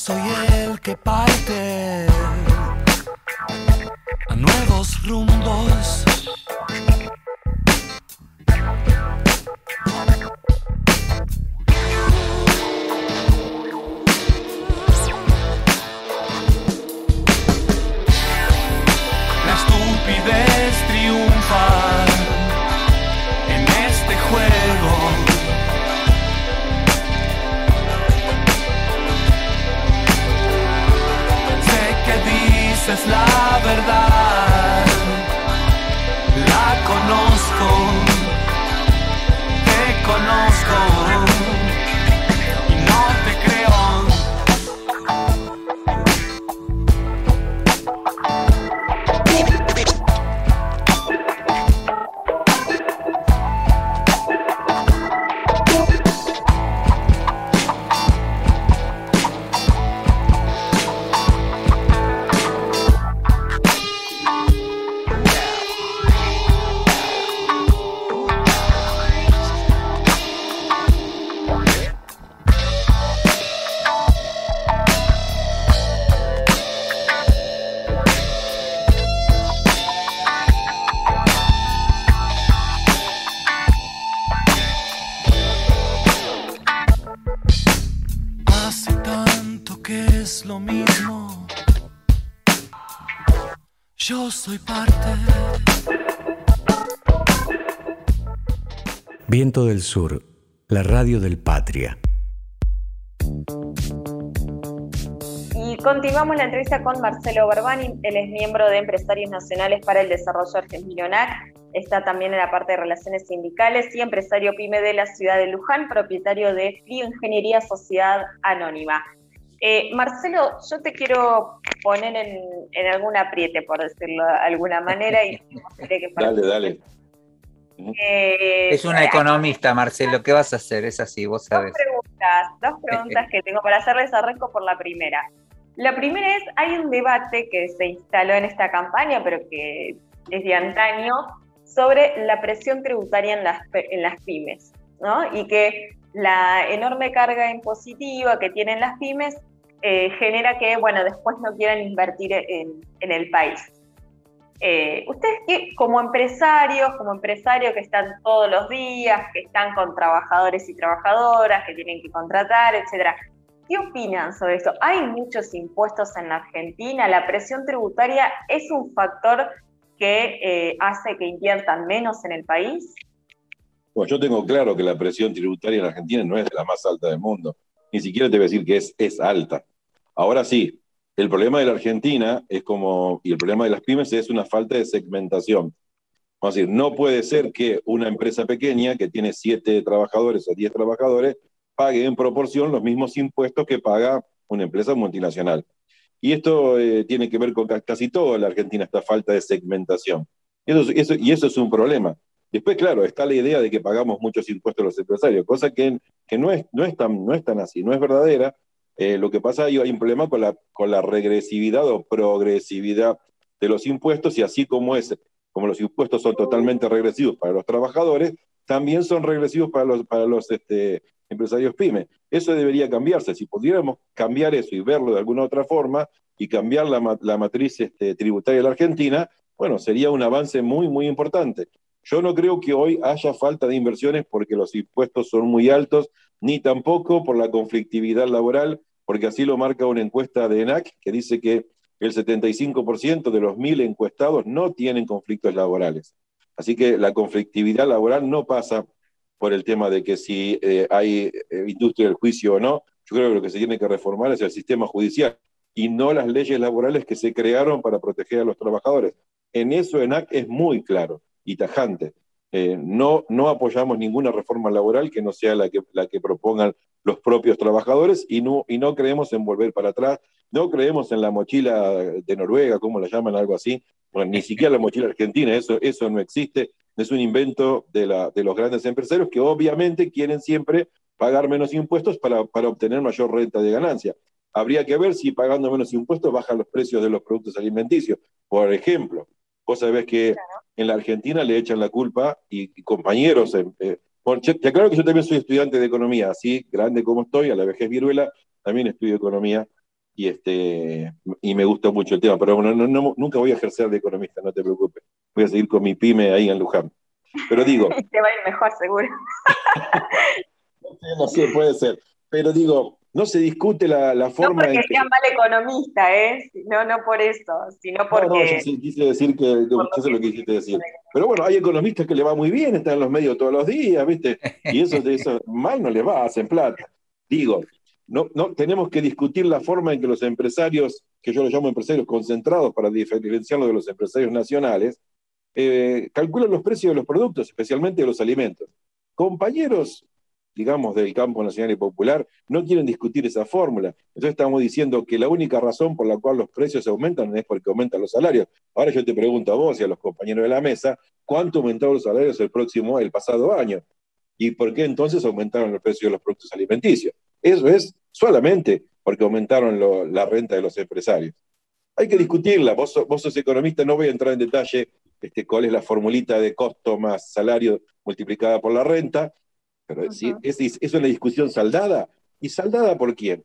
S11: Soy el que parte a nuevos rumbos.
S1: Viento del Sur, la radio del Patria.
S4: Y continuamos la entrevista con Marcelo Barbani, él es miembro de Empresarios Nacionales para el Desarrollo Argentino NAC, está también en la parte de Relaciones Sindicales y empresario pyme de la ciudad de Luján, propietario de Frío Ingeniería Sociedad Anónima. Eh, Marcelo, yo te quiero poner en, en algún apriete, por decirlo de alguna manera, y
S10: Dale, dale.
S4: Eh,
S3: Es una economista, Marcelo, ¿qué vas a hacer? Es así, vos
S4: Dos
S3: sabés.
S4: preguntas, dos preguntas que tengo para hacerles. Arranco por la primera. La primera es, hay un debate que se instaló en esta campaña, pero que es de antaño, sobre la presión tributaria en las, en las pymes, ¿no? Y que la enorme carga impositiva que tienen las pymes eh, genera que, bueno, después no quieran invertir en, en el país. Eh, ustedes qué, como empresarios, como empresarios que están todos los días, que están con trabajadores y trabajadoras, que tienen que contratar, etcétera, ¿qué opinan sobre esto? ¿Hay muchos impuestos en la Argentina? ¿La presión tributaria es un factor que eh, hace que inviertan menos en el país?
S10: Bueno, yo tengo claro que la presión tributaria en Argentina no es de la más alta del mundo. Ni siquiera te voy a decir que es alta. Ahora sí, el problema de la Argentina es como, y el problema de las pymes es una falta de segmentación. Vamos a decir, no puede ser que una empresa pequeña que tiene siete trabajadores o diez trabajadores pague en proporción los mismos impuestos que paga una empresa multinacional. Y esto eh, tiene que ver con ca- casi todo en la Argentina, esta falta de segmentación. Y eso, eso- y eso es un problema. Después, claro, está la idea de que pagamos muchos impuestos a los empresarios, cosa que, que no, es, no, es tan, no es tan así, no es verdadera. Eh, lo que pasa es que hay un problema con la, con la regresividad o progresividad de los impuestos y así como es, como los impuestos son totalmente regresivos para los trabajadores, también son regresivos para los, para los este, empresarios pymes. Eso debería cambiarse. Si pudiéramos cambiar eso y verlo de alguna otra forma y cambiar la, la matriz este, tributaria de la Argentina, bueno, sería un avance muy, muy importante. Yo no creo que hoy haya falta de inversiones porque los impuestos son muy altos, ni tampoco por la conflictividad laboral, porque así lo marca una encuesta de ENAC que dice que el 75% de los mil encuestados no tienen conflictos laborales. Así que la conflictividad laboral no pasa por el tema de que si eh, hay eh, industria del juicio o no. Yo creo que lo que se tiene que reformar es el sistema judicial y no las leyes laborales que se crearon para proteger a los trabajadores. En eso ENAC es muy claro y tajante. Eh, no, no apoyamos ninguna reforma laboral que no sea la que, la que propongan los propios trabajadores y no, y no creemos en volver para atrás, no creemos en la mochila de Noruega, como la llaman, algo así, bueno, ni siquiera la mochila argentina, eso, eso no existe, es un invento de, la, de los grandes empresarios que obviamente quieren siempre pagar menos impuestos para, para obtener mayor renta de ganancia. habría que ver si pagando menos impuestos bajan los precios de los productos alimenticios. Por ejemplo, vos sabés que en la Argentina le echan la culpa y, compañeros, eh, te aclaro que yo también soy estudiante de economía, así grande como estoy, a la vejez viruela, también estudio economía y, este, y me gusta mucho el tema, pero bueno, no, nunca voy a ejercer de economista, no te preocupes, voy a seguir con mi pyme ahí en Luján. Pero digo...
S4: te va a ir mejor, seguro.
S10: no sé, puede ser, pero digo, no se discute la, la forma.
S4: No porque sea mal economista, ¿eh? No, no por eso, sino porque. No, no,
S10: yo quise decir que. Yo sé lo que quisiste decir. Pero bueno, hay economistas que le va muy bien, están en los medios todos los días, ¿viste? Y eso, eso mal no les va, hacen plata. Digo, no, no, tenemos que discutir la forma en que los empresarios, que yo los llamo empresarios concentrados para diferenciarlos de los empresarios nacionales, eh, calculan los precios de los productos, especialmente de los alimentos. Compañeros digamos, del campo nacional y popular, no quieren discutir esa fórmula. Entonces estamos diciendo que la única razón por la cual los precios aumentan es porque aumentan los salarios. Ahora yo te pregunto a vos y a los compañeros de la mesa, ¿cuánto aumentaron los salarios el próximo, el pasado año? ¿Y por qué entonces aumentaron los precios de los productos alimenticios? Eso es solamente porque aumentaron la renta de los empresarios. Hay que discutirla. Vos, vos sos economista, no voy a entrar en detalle este, cuál es la formulita de costo más salario multiplicada por la renta, pero ¿es, una discusión saldada. ¿Y saldada por quién?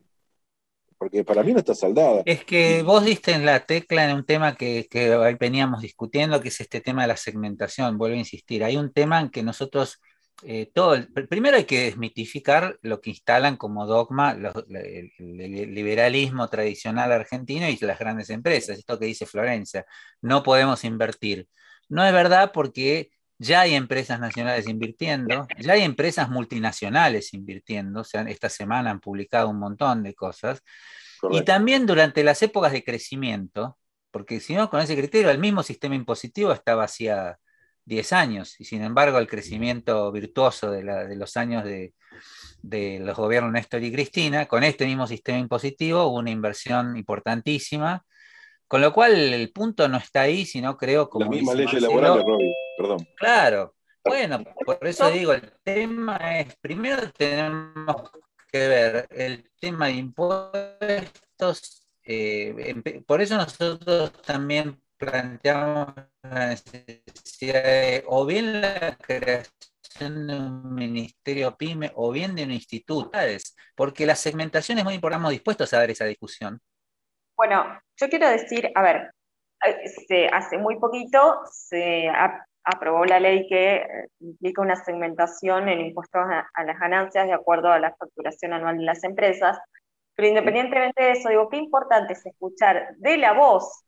S10: Porque para mí no está saldada.
S3: Es que vos diste en la tecla en un tema que, que veníamos discutiendo, que es este tema de la segmentación. Vuelvo a insistir, hay un tema en que nosotros eh, todo, primero hay que desmitificar lo que instalan como dogma el, liberalismo tradicional argentino y las grandes empresas, esto que dice Florencia, no podemos invertir. No es verdad porque ya hay empresas nacionales invirtiendo, ya hay empresas multinacionales invirtiendo, o sea, esta semana han publicado un montón de cosas, y también durante las épocas de crecimiento, porque si no, con ese criterio, el mismo sistema impositivo estaba hacía 10 años, y sin embargo el crecimiento virtuoso de, los años de, de los gobiernos Néstor y Cristina, con este mismo sistema impositivo hubo una inversión importantísima, con lo cual el punto no está ahí, sino creo como...
S10: La misma ley laboral, Robin, perdón.
S3: Claro, bueno, por eso digo, el tema es, primero tenemos que ver el tema de impuestos, eh, por eso nosotros también planteamos la necesidad de o bien la creación de un ministerio PYME o bien de un instituto, porque la segmentación es muy importante, estamos dispuestos a dar esa discusión.
S4: Bueno, yo quiero decir, a ver, este, hace muy poquito se aprobó la ley que eh, implica una segmentación en impuestos a, las ganancias de acuerdo a la facturación anual de las empresas, pero independientemente de eso, digo, qué importante es escuchar de la voz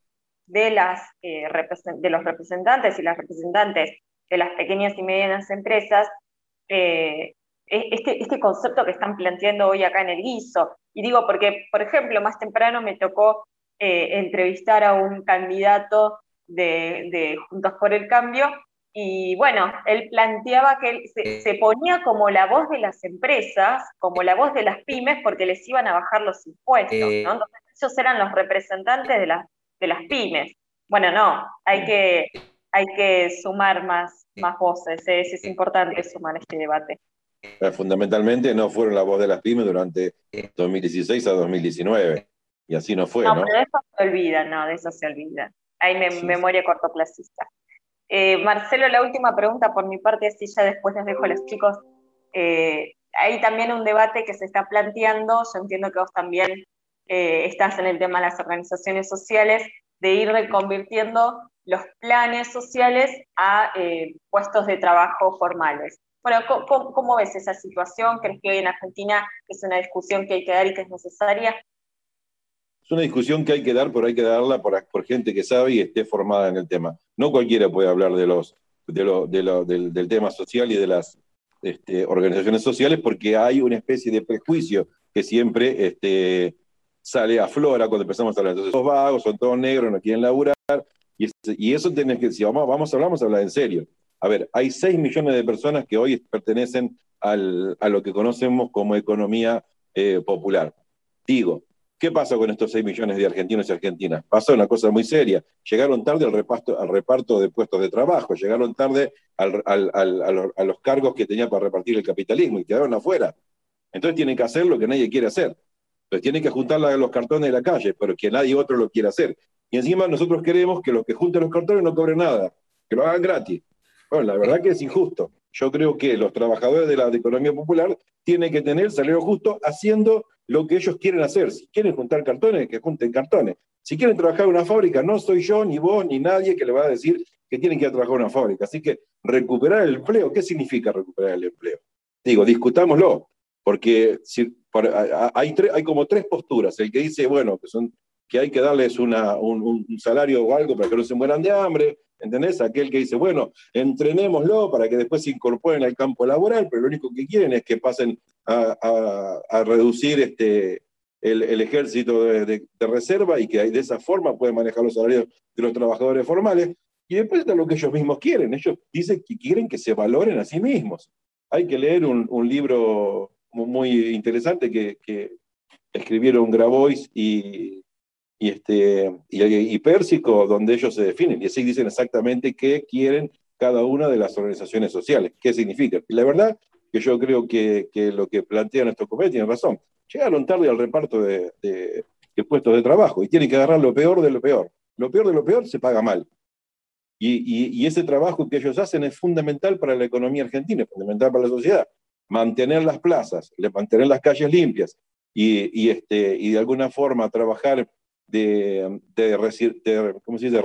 S4: de, las, eh, de los representantes y las representantes de las pequeñas y medianas empresas eh, e-, este, este concepto que están planteando hoy acá en el guiso. Y digo porque, por ejemplo, más temprano me tocó eh, entrevistar a un candidato de, Juntos por el Cambio y bueno, él planteaba que él se, ponía como la voz de las empresas, como la voz de las pymes, porque les iban a bajar los impuestos, ¿no? Entonces ellos eran los representantes de las, de las pymes. Bueno, no, hay que, hay que sumar más, más voces, es, es importante sumar este debate.
S10: Eh, fundamentalmente no fueron la voz de las pymes durante 2016 a 2019. Y así no fue, ¿no?
S4: ¿no? de eso se olvida, no, de eso se olvida. Hay memoria cortoplacista. Eh, Marcelo, la última pregunta por mi parte, así ya después les dejo a los chicos. Eh, hay también un debate que se está planteando, yo entiendo que vos también estás en el tema de las organizaciones sociales, de ir reconvirtiendo los planes sociales a puestos de trabajo formales. Bueno, ¿cómo, ves esa situación? ¿Crees que hoy en Argentina es una discusión que hay que dar y que es necesaria?
S10: Es una discusión que hay que dar, pero hay que darla por, gente que sabe y esté formada en el tema. No cualquiera puede hablar del, tema social y de las este, organizaciones sociales porque hay una especie de prejuicio que siempre este, sale a flora cuando empezamos a hablar. Entonces, son vagos, son todos negros, no quieren laburar. Y, eso tenés que, vamos, vamos a hablar, vamos a hablar en serio. A ver, hay 6 millones de personas que hoy pertenecen a lo que conocemos como economía eh, popular. Digo, ¿qué pasa con estos 6 millones de argentinos y argentinas? Pasó una cosa muy seria. Llegaron tarde al reparto, de puestos de trabajo, llegaron tarde a los cargos que tenía para repartir el capitalismo y quedaron afuera. Entonces tienen que hacer lo que nadie quiere hacer. Entonces tienen que juntar los cartones de la calle, pero que nadie otro lo quiera hacer. Y encima nosotros queremos que los que junten los cartones no cobren nada, que lo hagan gratis. Bueno, la verdad que es injusto. Yo creo que los trabajadores de la economía popular tienen que tener salario justo haciendo lo que ellos quieren hacer. Si quieren juntar cartones, que junten cartones. Si quieren trabajar en una fábrica, no soy yo, ni vos, ni nadie que le va a decir que tienen que ir a trabajar en una fábrica. Así que recuperar el empleo, ¿qué significa recuperar el empleo? Digo, discutámoslo, porque hay como tres posturas. El que dice, bueno, que, son, que hay que darles un, un- salario o algo para que no se mueran de hambre, ¿entendés? Aquel que dice, bueno, entrenémoslo para que después se incorporen al campo laboral, pero lo único que quieren es que pasen a, a- reducir este, el, el ejército de, de- reserva y que de esa forma pueden manejar los salarios de los trabajadores formales. Y después está lo que ellos mismos quieren. Ellos dicen que quieren que se valoren a sí mismos. Hay que leer un, un libro mu- muy interesante que, que escribieron Grabois y, y, este, y, y Pérsico, donde ellos se definen. Y así dicen exactamente qué quieren cada una de las organizaciones sociales, qué significa. Y la verdad que yo creo que, que lo que plantea nuestro comité tiene razón. Llegaron tarde al reparto de, de- de puestos de trabajo y tienen que agarrar lo peor de lo peor. Lo peor de lo peor se paga mal. Y, y- ese trabajo que ellos hacen es fundamental para la economía argentina, es fundamental para la sociedad. Mantener las plazas, mantener las calles limpias y, y, este, y de alguna forma trabajar de, de, de- ¿cómo se dice?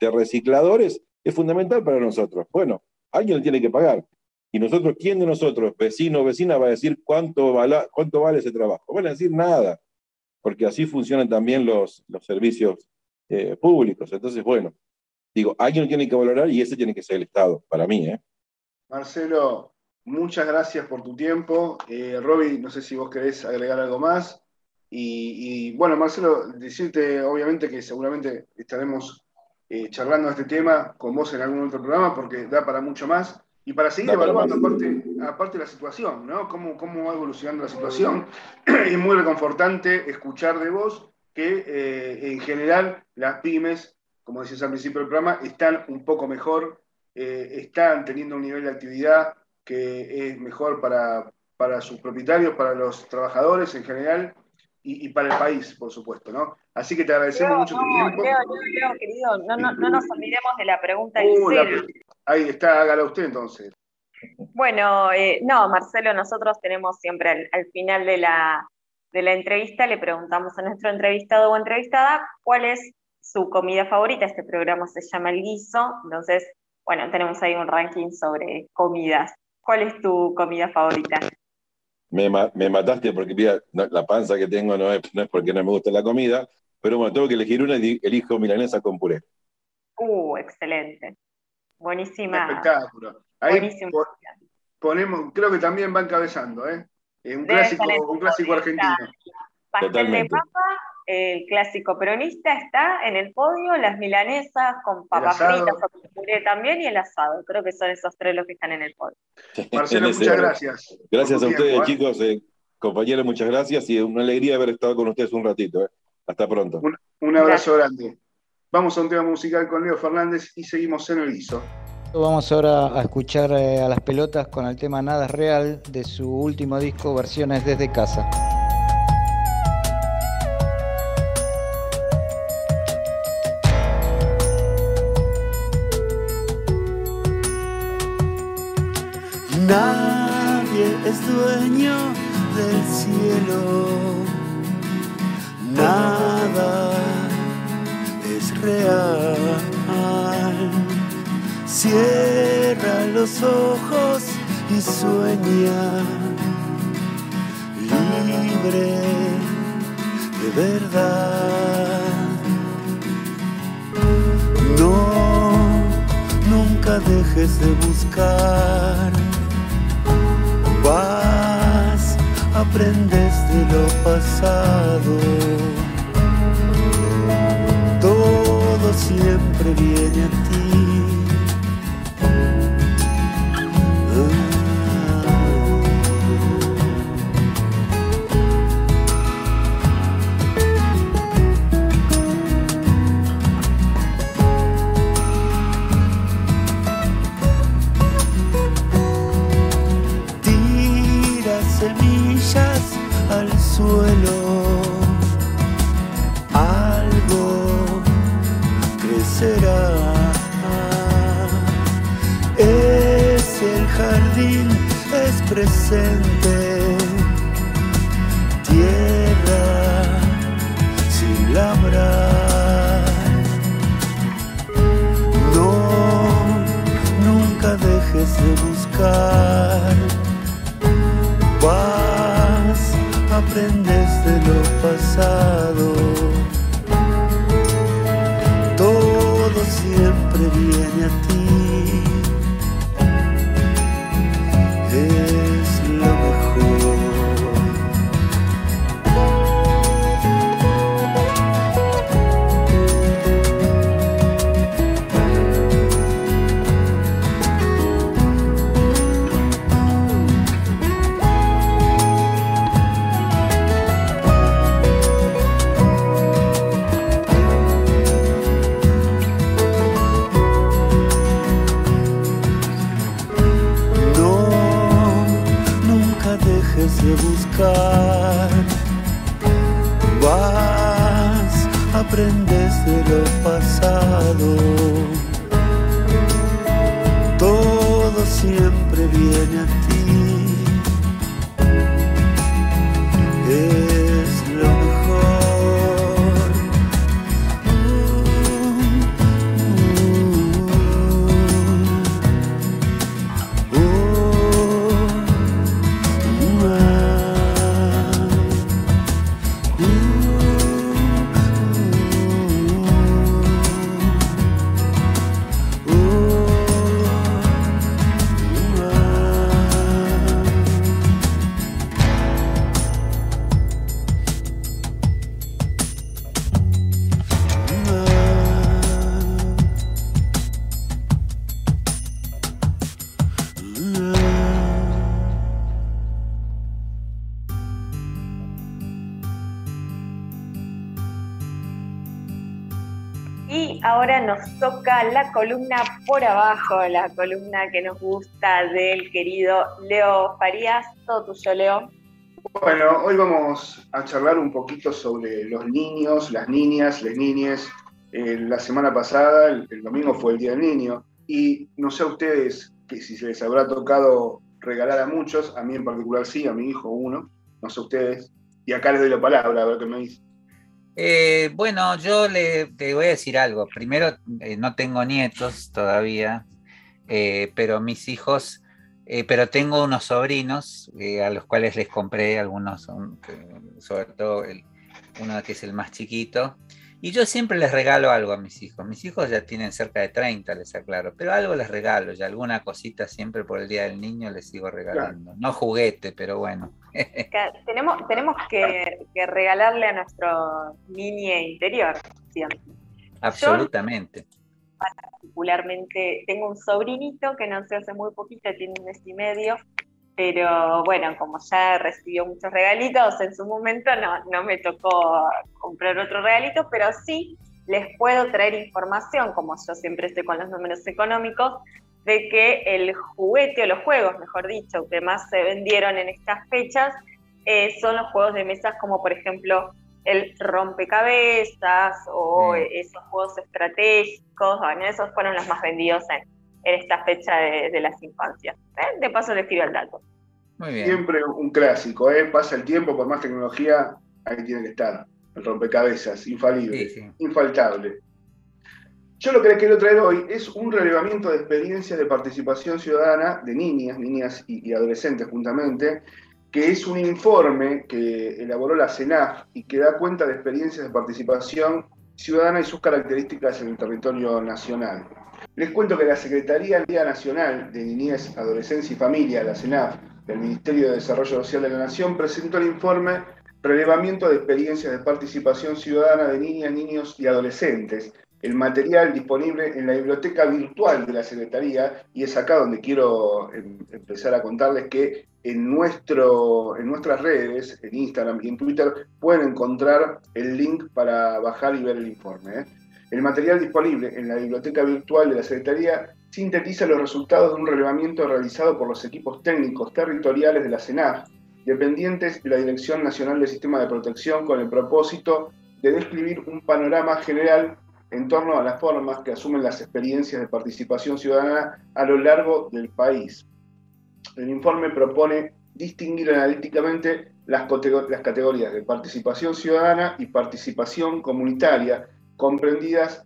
S10: De recicladores es fundamental para nosotros. Bueno, alguien le tiene que pagar. Y nosotros, ¿quién de nosotros, vecino o vecina, va a decir cuánto, cuánto vale ese trabajo? Van a decir nada, porque así funcionan también los, los servicios eh, públicos. Entonces, bueno, digo, alguien lo tiene que valorar y ese tiene que ser el Estado, para mí. ¿eh?
S2: Marcelo, muchas gracias por tu tiempo. Eh, Roby, no sé si vos querés agregar algo más. Y, y, bueno, Marcelo, decirte obviamente que seguramente estaremos eh, charlando de este tema con vos en algún otro programa porque da para mucho más. Y para seguir
S10: Da
S2: evaluando aparte, aparte la situación, ¿no? Cómo, cómo va evolucionando la situación. es muy reconfortante escuchar de vos que eh, en general las pymes, como decías al principio del programa, están un poco mejor, eh, están teniendo un nivel de actividad que es mejor para, para sus propietarios, para los trabajadores en general y, y para el país, por supuesto, ¿no? Así que te agradecemos
S4: Leo,
S2: mucho tu
S4: no,
S2: tiempo.
S4: Leo, Leo, querido, no, no, no nos olvidemos de la pregunta
S2: Uh, la- ahí está, hágala usted entonces.
S4: Bueno, eh, no, Marcelo, nosotros tenemos siempre al, al final de la, de la entrevista, le preguntamos a nuestro entrevistado o entrevistada cuál es su comida favorita. Este programa se llama El Guiso, entonces, bueno, tenemos ahí un ranking sobre comidas. ¿Cuál es tu comida favorita?
S10: Me, me mataste porque mira, no, la panza que tengo no es, no es porque no me gusta la comida, pero bueno, tengo que elegir una y elijo milanesa con puré.
S4: Uh, excelente. Buenísima.
S2: Espectáculo. Ahí
S4: Buenísimo.
S2: ponemos, creo que también va encabezando, ¿eh? Un
S4: Debe
S2: clásico, un clásico argentino.
S4: Pastel
S10: Totalmente.
S4: de papa, el clásico peronista está en el podio, las milanesas con papas fritas o con puré también y el asado. Creo que son esos tres los que están en el podio.
S2: Marcelo, muchas gracias.
S10: Gracias a ustedes,
S2: tiempo, ¿eh?
S10: chicos, eh, compañeros, muchas gracias y una alegría haber estado con ustedes un ratito. eh. Hasta pronto.
S2: Un, un abrazo grande. Vamos a un tema musical con Leo Fernández y seguimos en el guiso.
S5: Vamos ahora a escuchar a las pelotas con el tema Nada es Real de su último disco, versiones desde casa.
S11: Nadie es dueño del cielo, nada es real. Cierra los ojos y sueña, libre de verdad. No, nunca dejes de buscar. Vas, aprendes de lo pasado. Todo siempre viene a ti. suelo, algo crecerá. Es el jardín, es
S12: presente, tierra sin labrar. No, nunca dejes de buscar.
S4: La columna por abajo, la columna que nos gusta del querido Leo Farías. Todo tuyo, Leo.
S2: Bueno, hoy vamos a charlar un poquito sobre los niños, las niñas, las niñas. Eh, la semana pasada, el, domingo fue el Día del Niño, y no sé a ustedes que si se les habrá tocado regalar a muchos, a mí en particular sí, a mi hijo uno, no sé ustedes, y acá les doy la palabra, a ver qué me dice.
S3: Eh, bueno, yo le, voy a decir algo. Primero, eh, no tengo nietos todavía, eh, pero mis hijos, eh, pero tengo unos sobrinos a los cuales les compré algunos, sobre todo el- uno que es el más chiquito. Y yo siempre les regalo algo a mis hijos. Mis hijos ya tienen cerca de 30, les aclaro, pero algo les regalo, ya alguna cosita siempre por el Día del Niño les sigo regalando. No juguete, pero bueno.
S4: Tenemos tenemos que, que regalarle a nuestro niño interior siempre.
S3: Absolutamente.
S4: particularmente tengo un sobrinito que nació hace muy poquito, tiene un mes y medio, pero bueno, como ya recibió muchos regalitos en su momento, no, no me tocó comprar otro regalito, pero sí les puedo traer información, como yo siempre estoy con los números económicos, de que el juguete o los juegos, mejor dicho, que más se vendieron en estas fechas eh, son los juegos de mesas como por ejemplo el rompecabezas o
S3: Mm.
S4: esos juegos estratégicos, bueno, esos fueron los más vendidos en, en esta fecha de, de las infancias. ¿eh? De paso les tiro el dato.
S3: Muy bien.
S2: Siempre un clásico, ¿eh? pasa el tiempo, por más tecnología, ahí tiene que estar. El rompecabezas, infalible,
S3: Sí, sí.
S2: infaltable. Yo lo que les quiero traer hoy es un relevamiento de experiencias de participación ciudadana de niñas, niñas y, y adolescentes juntamente, que es un informe que elaboró la CENAF y que da cuenta de experiencias de participación ciudadana y sus características en el territorio nacional. Les cuento que la Secretaría Liga Nacional de Niñez, Adolescencia y Familia, la CENAF, del Ministerio de Desarrollo Social de la Nación, presentó el informe Relevamiento de experiencias de participación ciudadana de niñas, niños y adolescentes, el material disponible en la biblioteca virtual de la Secretaría, y es acá donde quiero em, empezar a contarles que en, nuestro, en nuestras redes, en Instagram y en Twitter, pueden encontrar el link para bajar y ver el informe. ¿eh? El material disponible en la biblioteca virtual de la Secretaría sintetiza los resultados de un relevamiento realizado por los equipos técnicos territoriales de la CENAF, dependientes de la Dirección Nacional del Sistema de Protección, con el propósito de describir un panorama general en torno a las formas que asumen las experiencias de participación ciudadana a lo largo del país. el informe propone distinguir analíticamente las, las categorías de participación ciudadana y participación comunitaria, comprendidas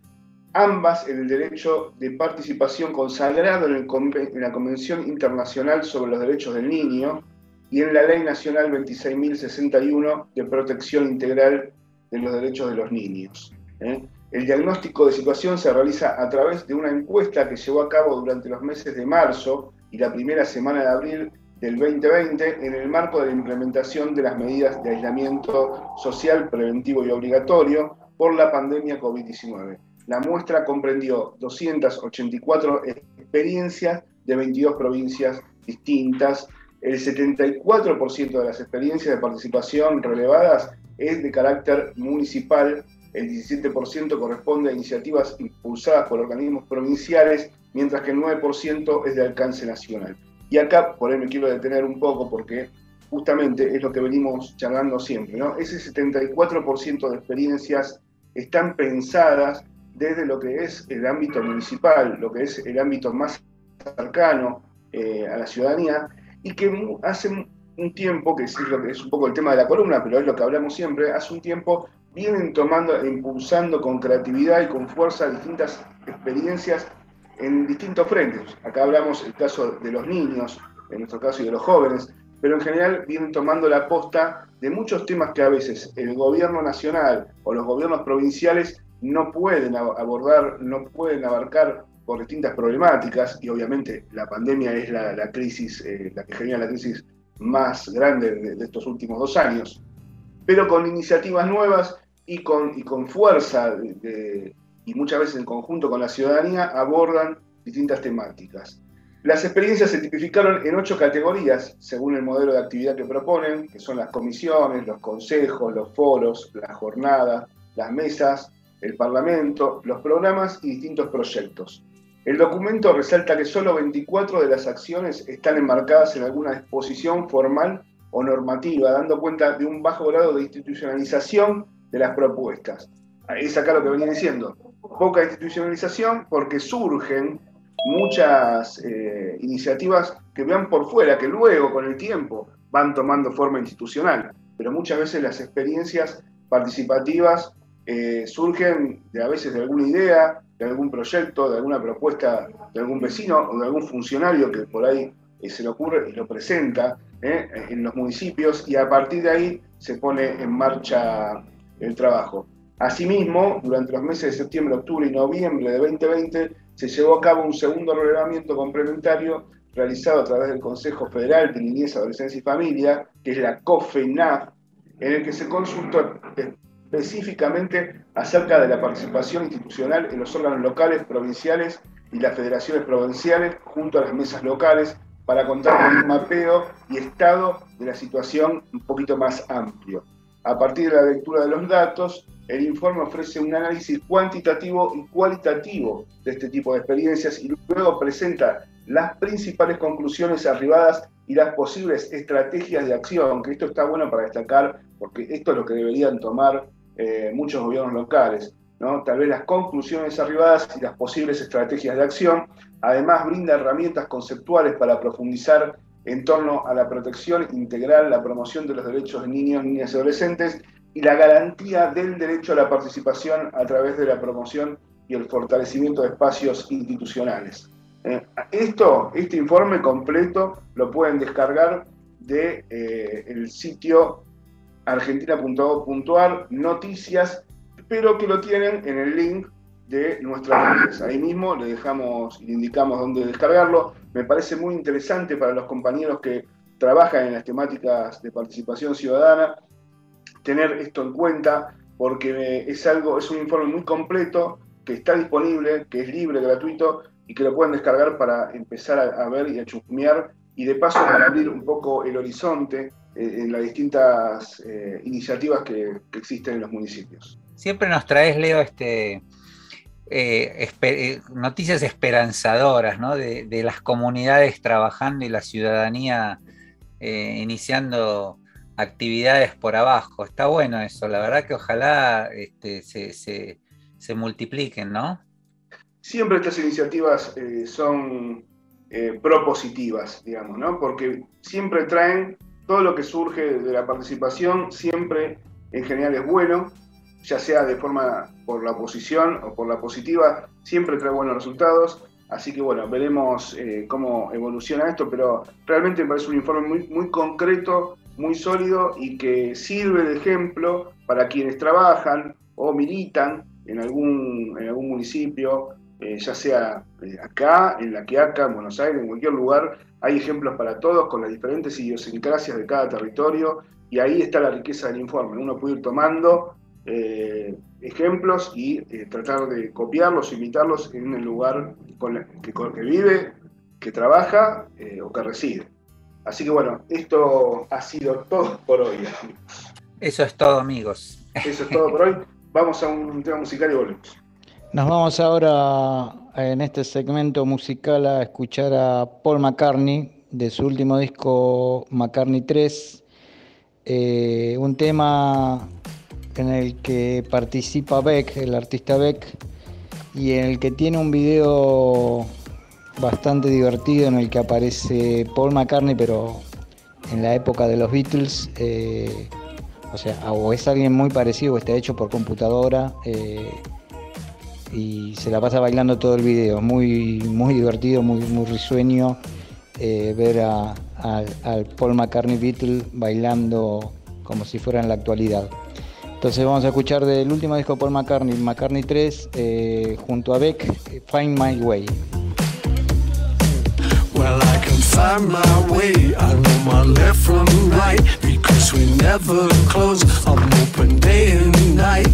S2: ambas en el derecho de participación consagrado en, en, la Convención Internacional sobre los Derechos del Niño y en la Ley Nacional 26.061 de Protección Integral de los Derechos de los Niños. ¿eh? El diagnóstico de situación se realiza a través de una encuesta que llevó a cabo durante los meses de marzo y la primera semana de abril del 2020 en el marco de la implementación de las medidas de aislamiento social preventivo y obligatorio por la pandemia COVID-19. La muestra comprendió 284 experiencias de 22 provincias distintas. El 74% de las experiencias de participación relevadas es de carácter municipal, el 17% corresponde a iniciativas impulsadas por organismos provinciales, mientras que el 9% es de alcance nacional. Y acá, por ahí me quiero detener un poco porque justamente es lo que venimos charlando siempre, ¿no? Ese 74% de experiencias están pensadas desde lo que es el ámbito municipal, lo que es el ámbito más cercano eh, a la ciudadanía, y que hace un tiempo, que es, un poco el tema de la columna, pero es lo que hablamos siempre, hace un tiempo vienen tomando impulsando con creatividad y con fuerza distintas experiencias en distintos frentes. Acá hablamos el caso de los niños, en nuestro caso, y de los jóvenes, pero en general vienen tomando la posta de muchos temas que a veces el gobierno nacional o los gobiernos provinciales no pueden abordar, no pueden abarcar por distintas problemáticas, y obviamente la pandemia es la, crisis, eh, la que genera la crisis más grande de, estos últimos dos años, pero con iniciativas nuevas y con, y con fuerza y muchas veces en conjunto con la ciudadanía abordan distintas temáticas. Las experiencias se tipificaron en ocho categorías, según el modelo de actividad que proponen, que son las comisiones, los consejos, los foros, las jornadas, las mesas, el parlamento, los programas y distintos proyectos. El documento resalta que solo 24 de las acciones están enmarcadas en alguna disposición formal o normativa, dando cuenta de un bajo grado de institucionalización de las propuestas. Es acá lo que venía diciendo. Poca institucionalización porque surgen muchas eh, iniciativas que vean por fuera, que luego con el tiempo van tomando forma institucional, pero muchas veces las experiencias participativas eh, surgen de a veces de alguna idea, de algún proyecto, de alguna propuesta de algún vecino o de algún funcionario que por ahí eh, se le ocurre y lo presenta en los municipios y a partir de ahí se pone en marcha el trabajo. Asimismo, durante los meses de septiembre, octubre y noviembre de 2020 se llevó a cabo un segundo relevamiento complementario realizado a través del Consejo Federal de Niñez, Adolescencia y Familia, que es la COFENAF, en el que se consultó específicamente acerca de la participación institucional en los órganos locales, provinciales y las federaciones provinciales junto a las mesas locales para contar con un mapeo y estado de la situación un poquito más amplio. A partir de la lectura de los datos, el informe ofrece un análisis cuantitativo y cualitativo de este tipo de experiencias y luego presenta las principales conclusiones arribadas y las posibles estrategias de acción, que esto está bueno para destacar porque esto es lo que deberían tomar eh, muchos gobiernos locales. ¿no? Tal vez las conclusiones arribadas y las posibles estrategias de acción. Además, brinda herramientas conceptuales para profundizar en torno a la protección integral, la promoción de los derechos de niños, niñas y adolescentes y la garantía del derecho a la participación a través de la promoción y el fortalecimiento de espacios institucionales. Eh, esto, este informe completo lo pueden descargar del de, eh, sitio argentina.gov.ar, noticias, pero que lo tienen en el link de nuestras redes. Ahí mismo le dejamos le indicamos dónde descargarlo. Me parece muy interesante para los compañeros que trabajan en las temáticas de participación ciudadana tener esto en cuenta porque es algo, es un informe muy completo que está disponible, que es libre, gratuito y que lo pueden descargar para empezar a, ver y a chusmear y de paso para abrir un poco el horizonte eh, en las distintas eh, iniciativas que, existen en los municipios.
S3: Siempre nos traes, Leo, este, eh, noticias esperanzadoras ¿no? de, las comunidades trabajando y la ciudadanía iniciando actividades por abajo. Está bueno eso, la verdad que ojalá este, se, multipliquen, ¿no?
S2: Siempre estas iniciativas son eh, propositivas, digamos, ¿no? Porque siempre traen todo lo que surge de la participación, siempre en general es bueno, ya sea de forma por la oposición o por la positiva, siempre trae buenos resultados. Así que bueno, veremos eh, cómo evoluciona esto, pero realmente me parece un informe muy, muy concreto, muy sólido y que sirve de ejemplo para quienes trabajan o militan en algún, en algún municipio, eh, ya sea eh, acá, en La Quiaca, en Buenos Aires, en cualquier lugar. Hay ejemplos para todos con las diferentes idiosincrasias de cada territorio y ahí está la riqueza del informe. Uno puede ir tomando eh, ejemplos y tratar de copiarlos, imitarlos en el lugar con que, que, vive, que trabaja o que reside. Así que bueno, esto ha sido todo por hoy.
S3: Eso es todo, amigos.
S2: Eso es todo por hoy. Vamos a un tema musical y volvemos.
S5: Nos vamos ahora en este segmento musical a escuchar a Paul McCartney de su último disco McCartney 3, eh, un tema en el que participa Beck, el artista Beck, y en el que tiene un video bastante divertido en el que aparece Paul McCartney, pero en la época de los Beatles. Eh, o sea, o es alguien muy parecido, o está hecho por computadora. Eh, y se la pasa bailando todo el video. Muy, muy divertido, muy, muy risueño eh, ver a, al Paul McCartney Beatle bailando como si fuera en la actualidad. Entonces vamos a escuchar del último disco Paul McCartney, McCartney 3, eh, junto a Beck, Find My Way.
S11: Find my way. I know my left from right because we never close. I'm open day and night.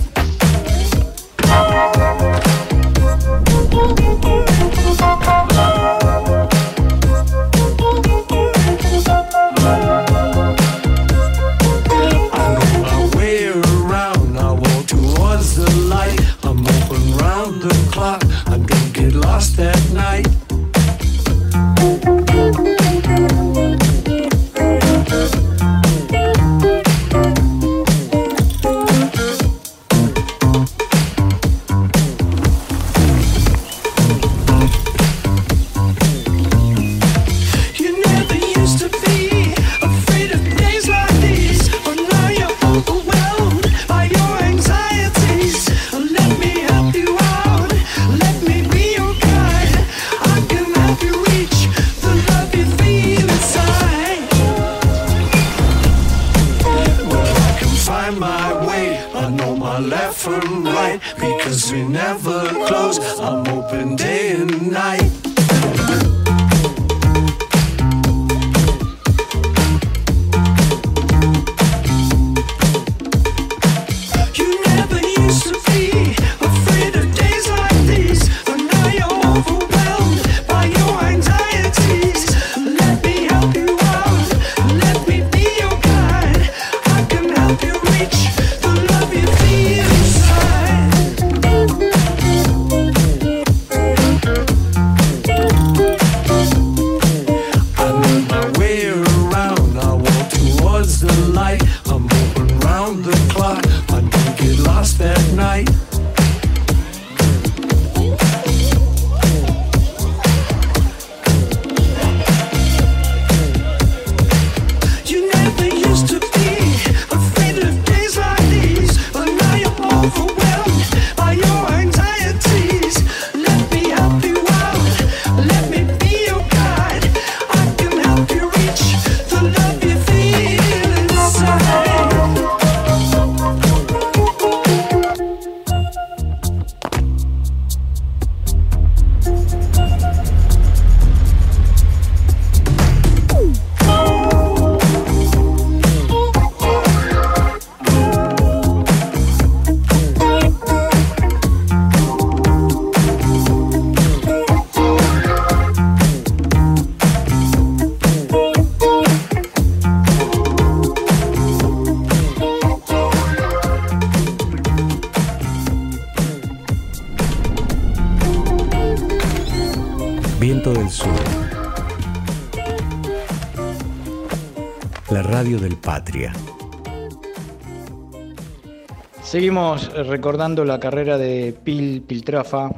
S5: Seguimos recordando la carrera de Pil Piltrafa.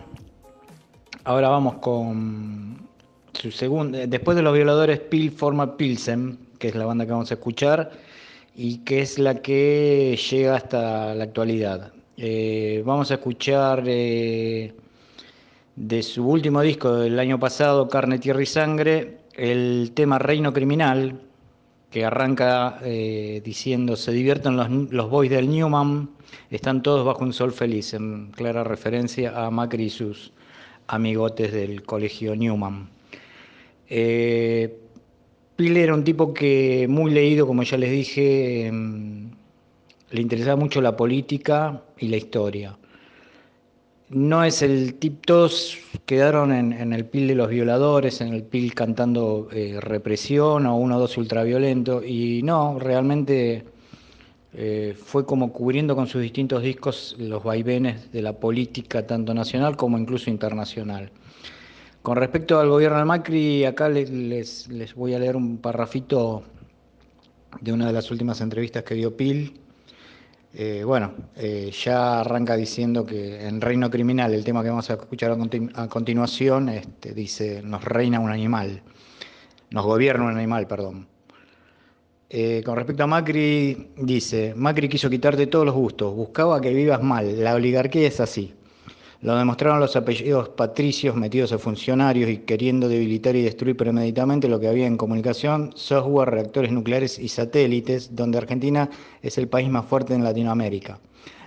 S5: Ahora vamos con su segunda, después de los violadores, Pil forma Pilsen, que es la banda que vamos a escuchar y que es la que llega hasta la actualidad. Eh, vamos a escuchar eh, de su último disco del año pasado, Carne, Tierra y Sangre, el tema Reino Criminal, que arranca eh, diciendo se divierten los, los boys del Newman, están todos bajo un sol feliz, en clara referencia a Macri y sus amigotes del colegio Newman. Eh, Pile era un tipo que muy leído, como ya les dije, em, le interesaba mucho la política y la historia. No es el tipo, todos quedaron en, en el pil de los violadores, en el pil cantando eh, represión o uno o dos ultraviolento, y no, realmente eh, fue como cubriendo con sus distintos discos los vaivenes de la política, tanto nacional como incluso internacional. Con respecto al gobierno de Macri, acá les, les, les voy a leer un parrafito de una de las últimas entrevistas que dio Pil. Eh, bueno, eh, ya arranca diciendo que en Reino Criminal, el tema que vamos a escuchar a, continu a continuación, este, dice, nos reina un animal, nos gobierna un animal, perdón. Eh, con respecto a Macri, dice, Macri quiso quitarte todos los gustos, buscaba que vivas mal, la oligarquía es así. Lo demostraron los apellidos patricios metidos a funcionarios y queriendo debilitar y destruir premeditamente lo que había en comunicación, software, reactores nucleares y satélites, donde Argentina es el país más fuerte en Latinoamérica.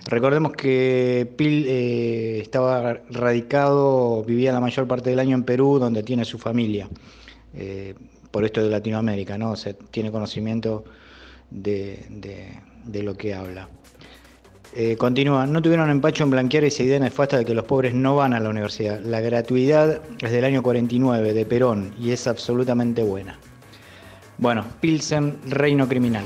S5: Recordemos que Pil eh, estaba radicado, vivía la mayor parte del año en Perú, donde tiene su familia. Eh, por esto de Latinoamérica, ¿no? O sea, tiene conocimiento de, lo que habla. Eh, continúa, no tuvieron empacho en blanquear esa idea nefasta de que los pobres no van a la universidad. La gratuidad es del año 49, de Perón, y es absolutamente buena. Bueno, Pilsen, Reino Criminal.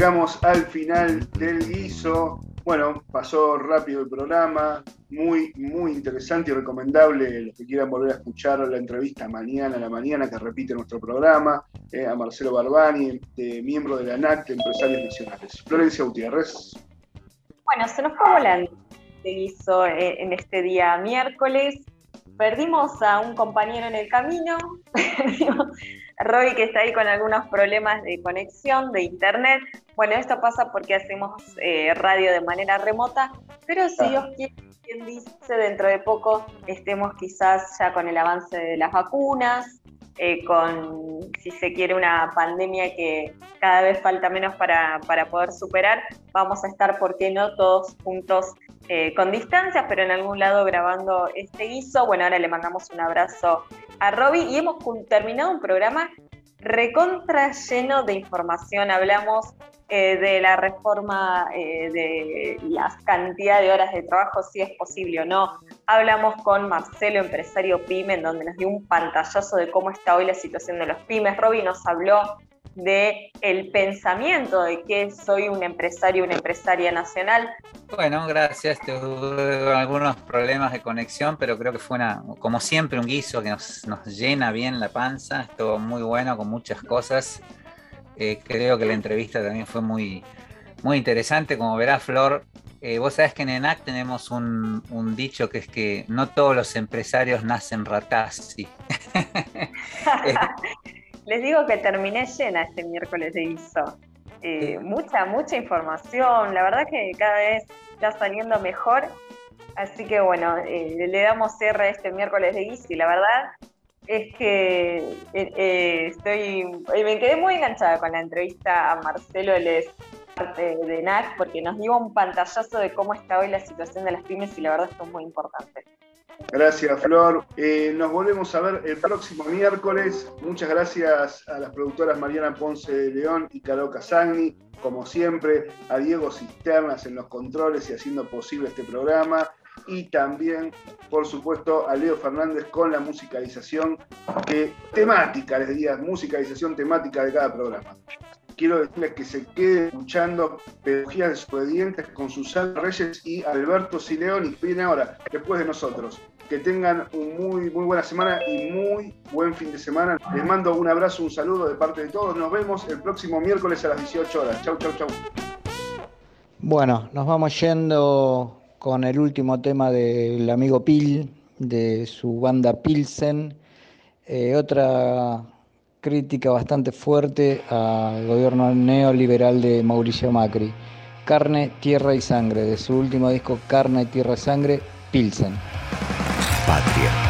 S2: Llegamos al final del guiso. Bueno, pasó rápido el programa, muy, muy interesante y recomendable los que quieran volver a escuchar la entrevista mañana a la mañana que repite nuestro programa, eh, a Marcelo Barbani, de, miembro de la ANAC de Empresarios Nacionales. Florencia Gutiérrez.
S4: Bueno, se nos fue volando el guiso eh, en este día miércoles. Perdimos a un compañero en el camino, Roy que está ahí con algunos problemas de conexión, de internet. Bueno, esto pasa porque hacemos eh, radio de manera remota, pero si Dios quiere, quien dice, dentro de poco estemos quizás ya con el avance de las vacunas, eh, con, si se quiere, una pandemia que cada vez falta menos para, para poder superar, vamos a estar, ¿por qué no?, todos juntos eh, con distancias, pero en algún lado grabando este guiso. Bueno, ahora le mandamos un abrazo a Robbie y hemos terminado un programa recontra lleno de información. Hablamos eh, de la reforma eh, de la cantidad de horas de trabajo, si es posible o no. Hablamos con Marcelo, empresario PYME, en donde nos dio un pantallazo de cómo está hoy la situación de los pymes. Robbie nos habló de el pensamiento de que soy un empresario, una empresaria nacional.
S3: Bueno, gracias. Tuve algunos problemas de conexión, pero creo que fue una, como siempre, un guiso que nos llena bien la panza. Estuvo muy bueno con muchas cosas. Eh, creo que la entrevista también fue muy, muy interesante. Como verá Flor, eh, vos sabés que en ENAC tenemos un, un, dicho que es que no todos los empresarios nacen ratazzi.
S4: Les digo que terminé llena este miércoles de ISO. Eh, mucha, mucha información. La verdad que cada vez está saliendo mejor. Así que bueno, eh, le damos cierre a este miércoles de ISO y la verdad es que eh, eh estoy, me quedé muy enganchada con la entrevista a Marcelo, él es parte de NAC, porque nos dio un pantallazo de cómo está hoy la situación de las pymes y la verdad esto es muy importante.
S2: Gracias, Flor. Eh, nos volvemos a ver el próximo miércoles. Muchas gracias a las productoras Mariana Ponce de León y Caro Casagni, como siempre, a Diego Cisternas en los controles y haciendo posible este programa. Y también, por supuesto, a Leo Fernández con la musicalización que, temática, les diría, musicalización temática de cada programa quiero decirles que se queden escuchando Pedagogías Desobedientes con Susana Reyes y Alberto Sileón y viene ahora, después de nosotros. Que tengan un muy, muy buena semana y muy buen fin de semana. Les mando un abrazo, un saludo de parte de todos. Nos vemos el próximo miércoles a las 18 horas. Chau, chau, chau.
S5: Bueno, nos vamos yendo con el último tema del amigo Pil, de su banda Pilsen. Eh, otra crítica bastante fuerte al gobierno neoliberal de Mauricio Macri. Carne, Tierra y Sangre, de su último disco Carne, Tierra y Sangre, Pilsen.
S1: Patria.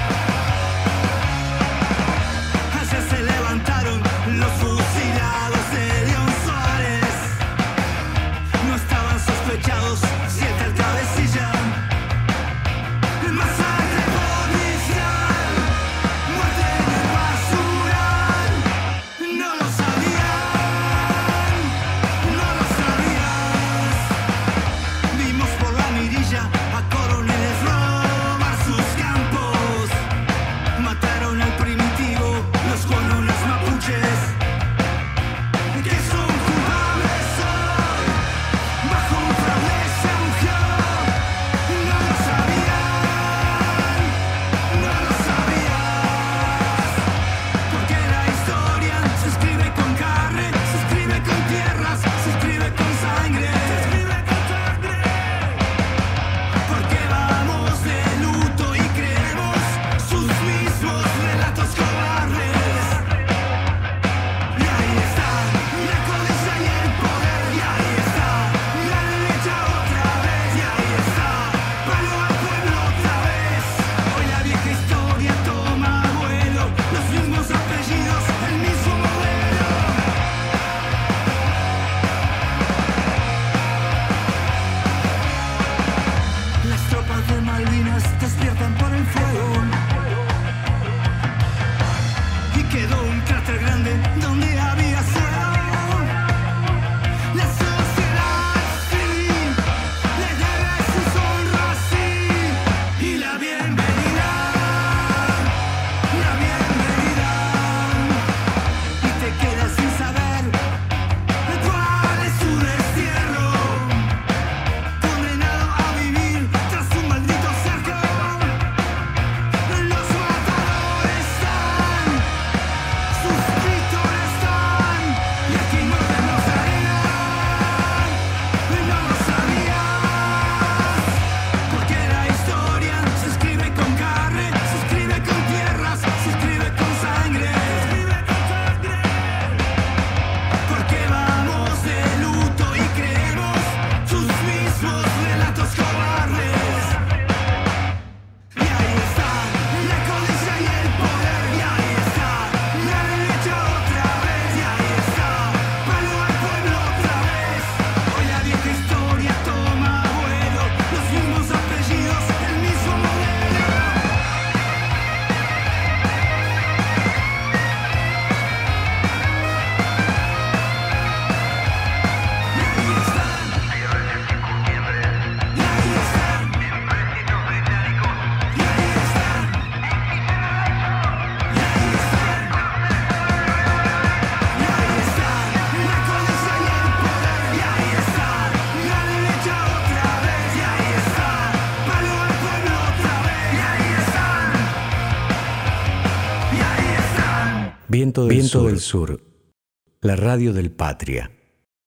S13: Viento del Sur, la radio del Patria.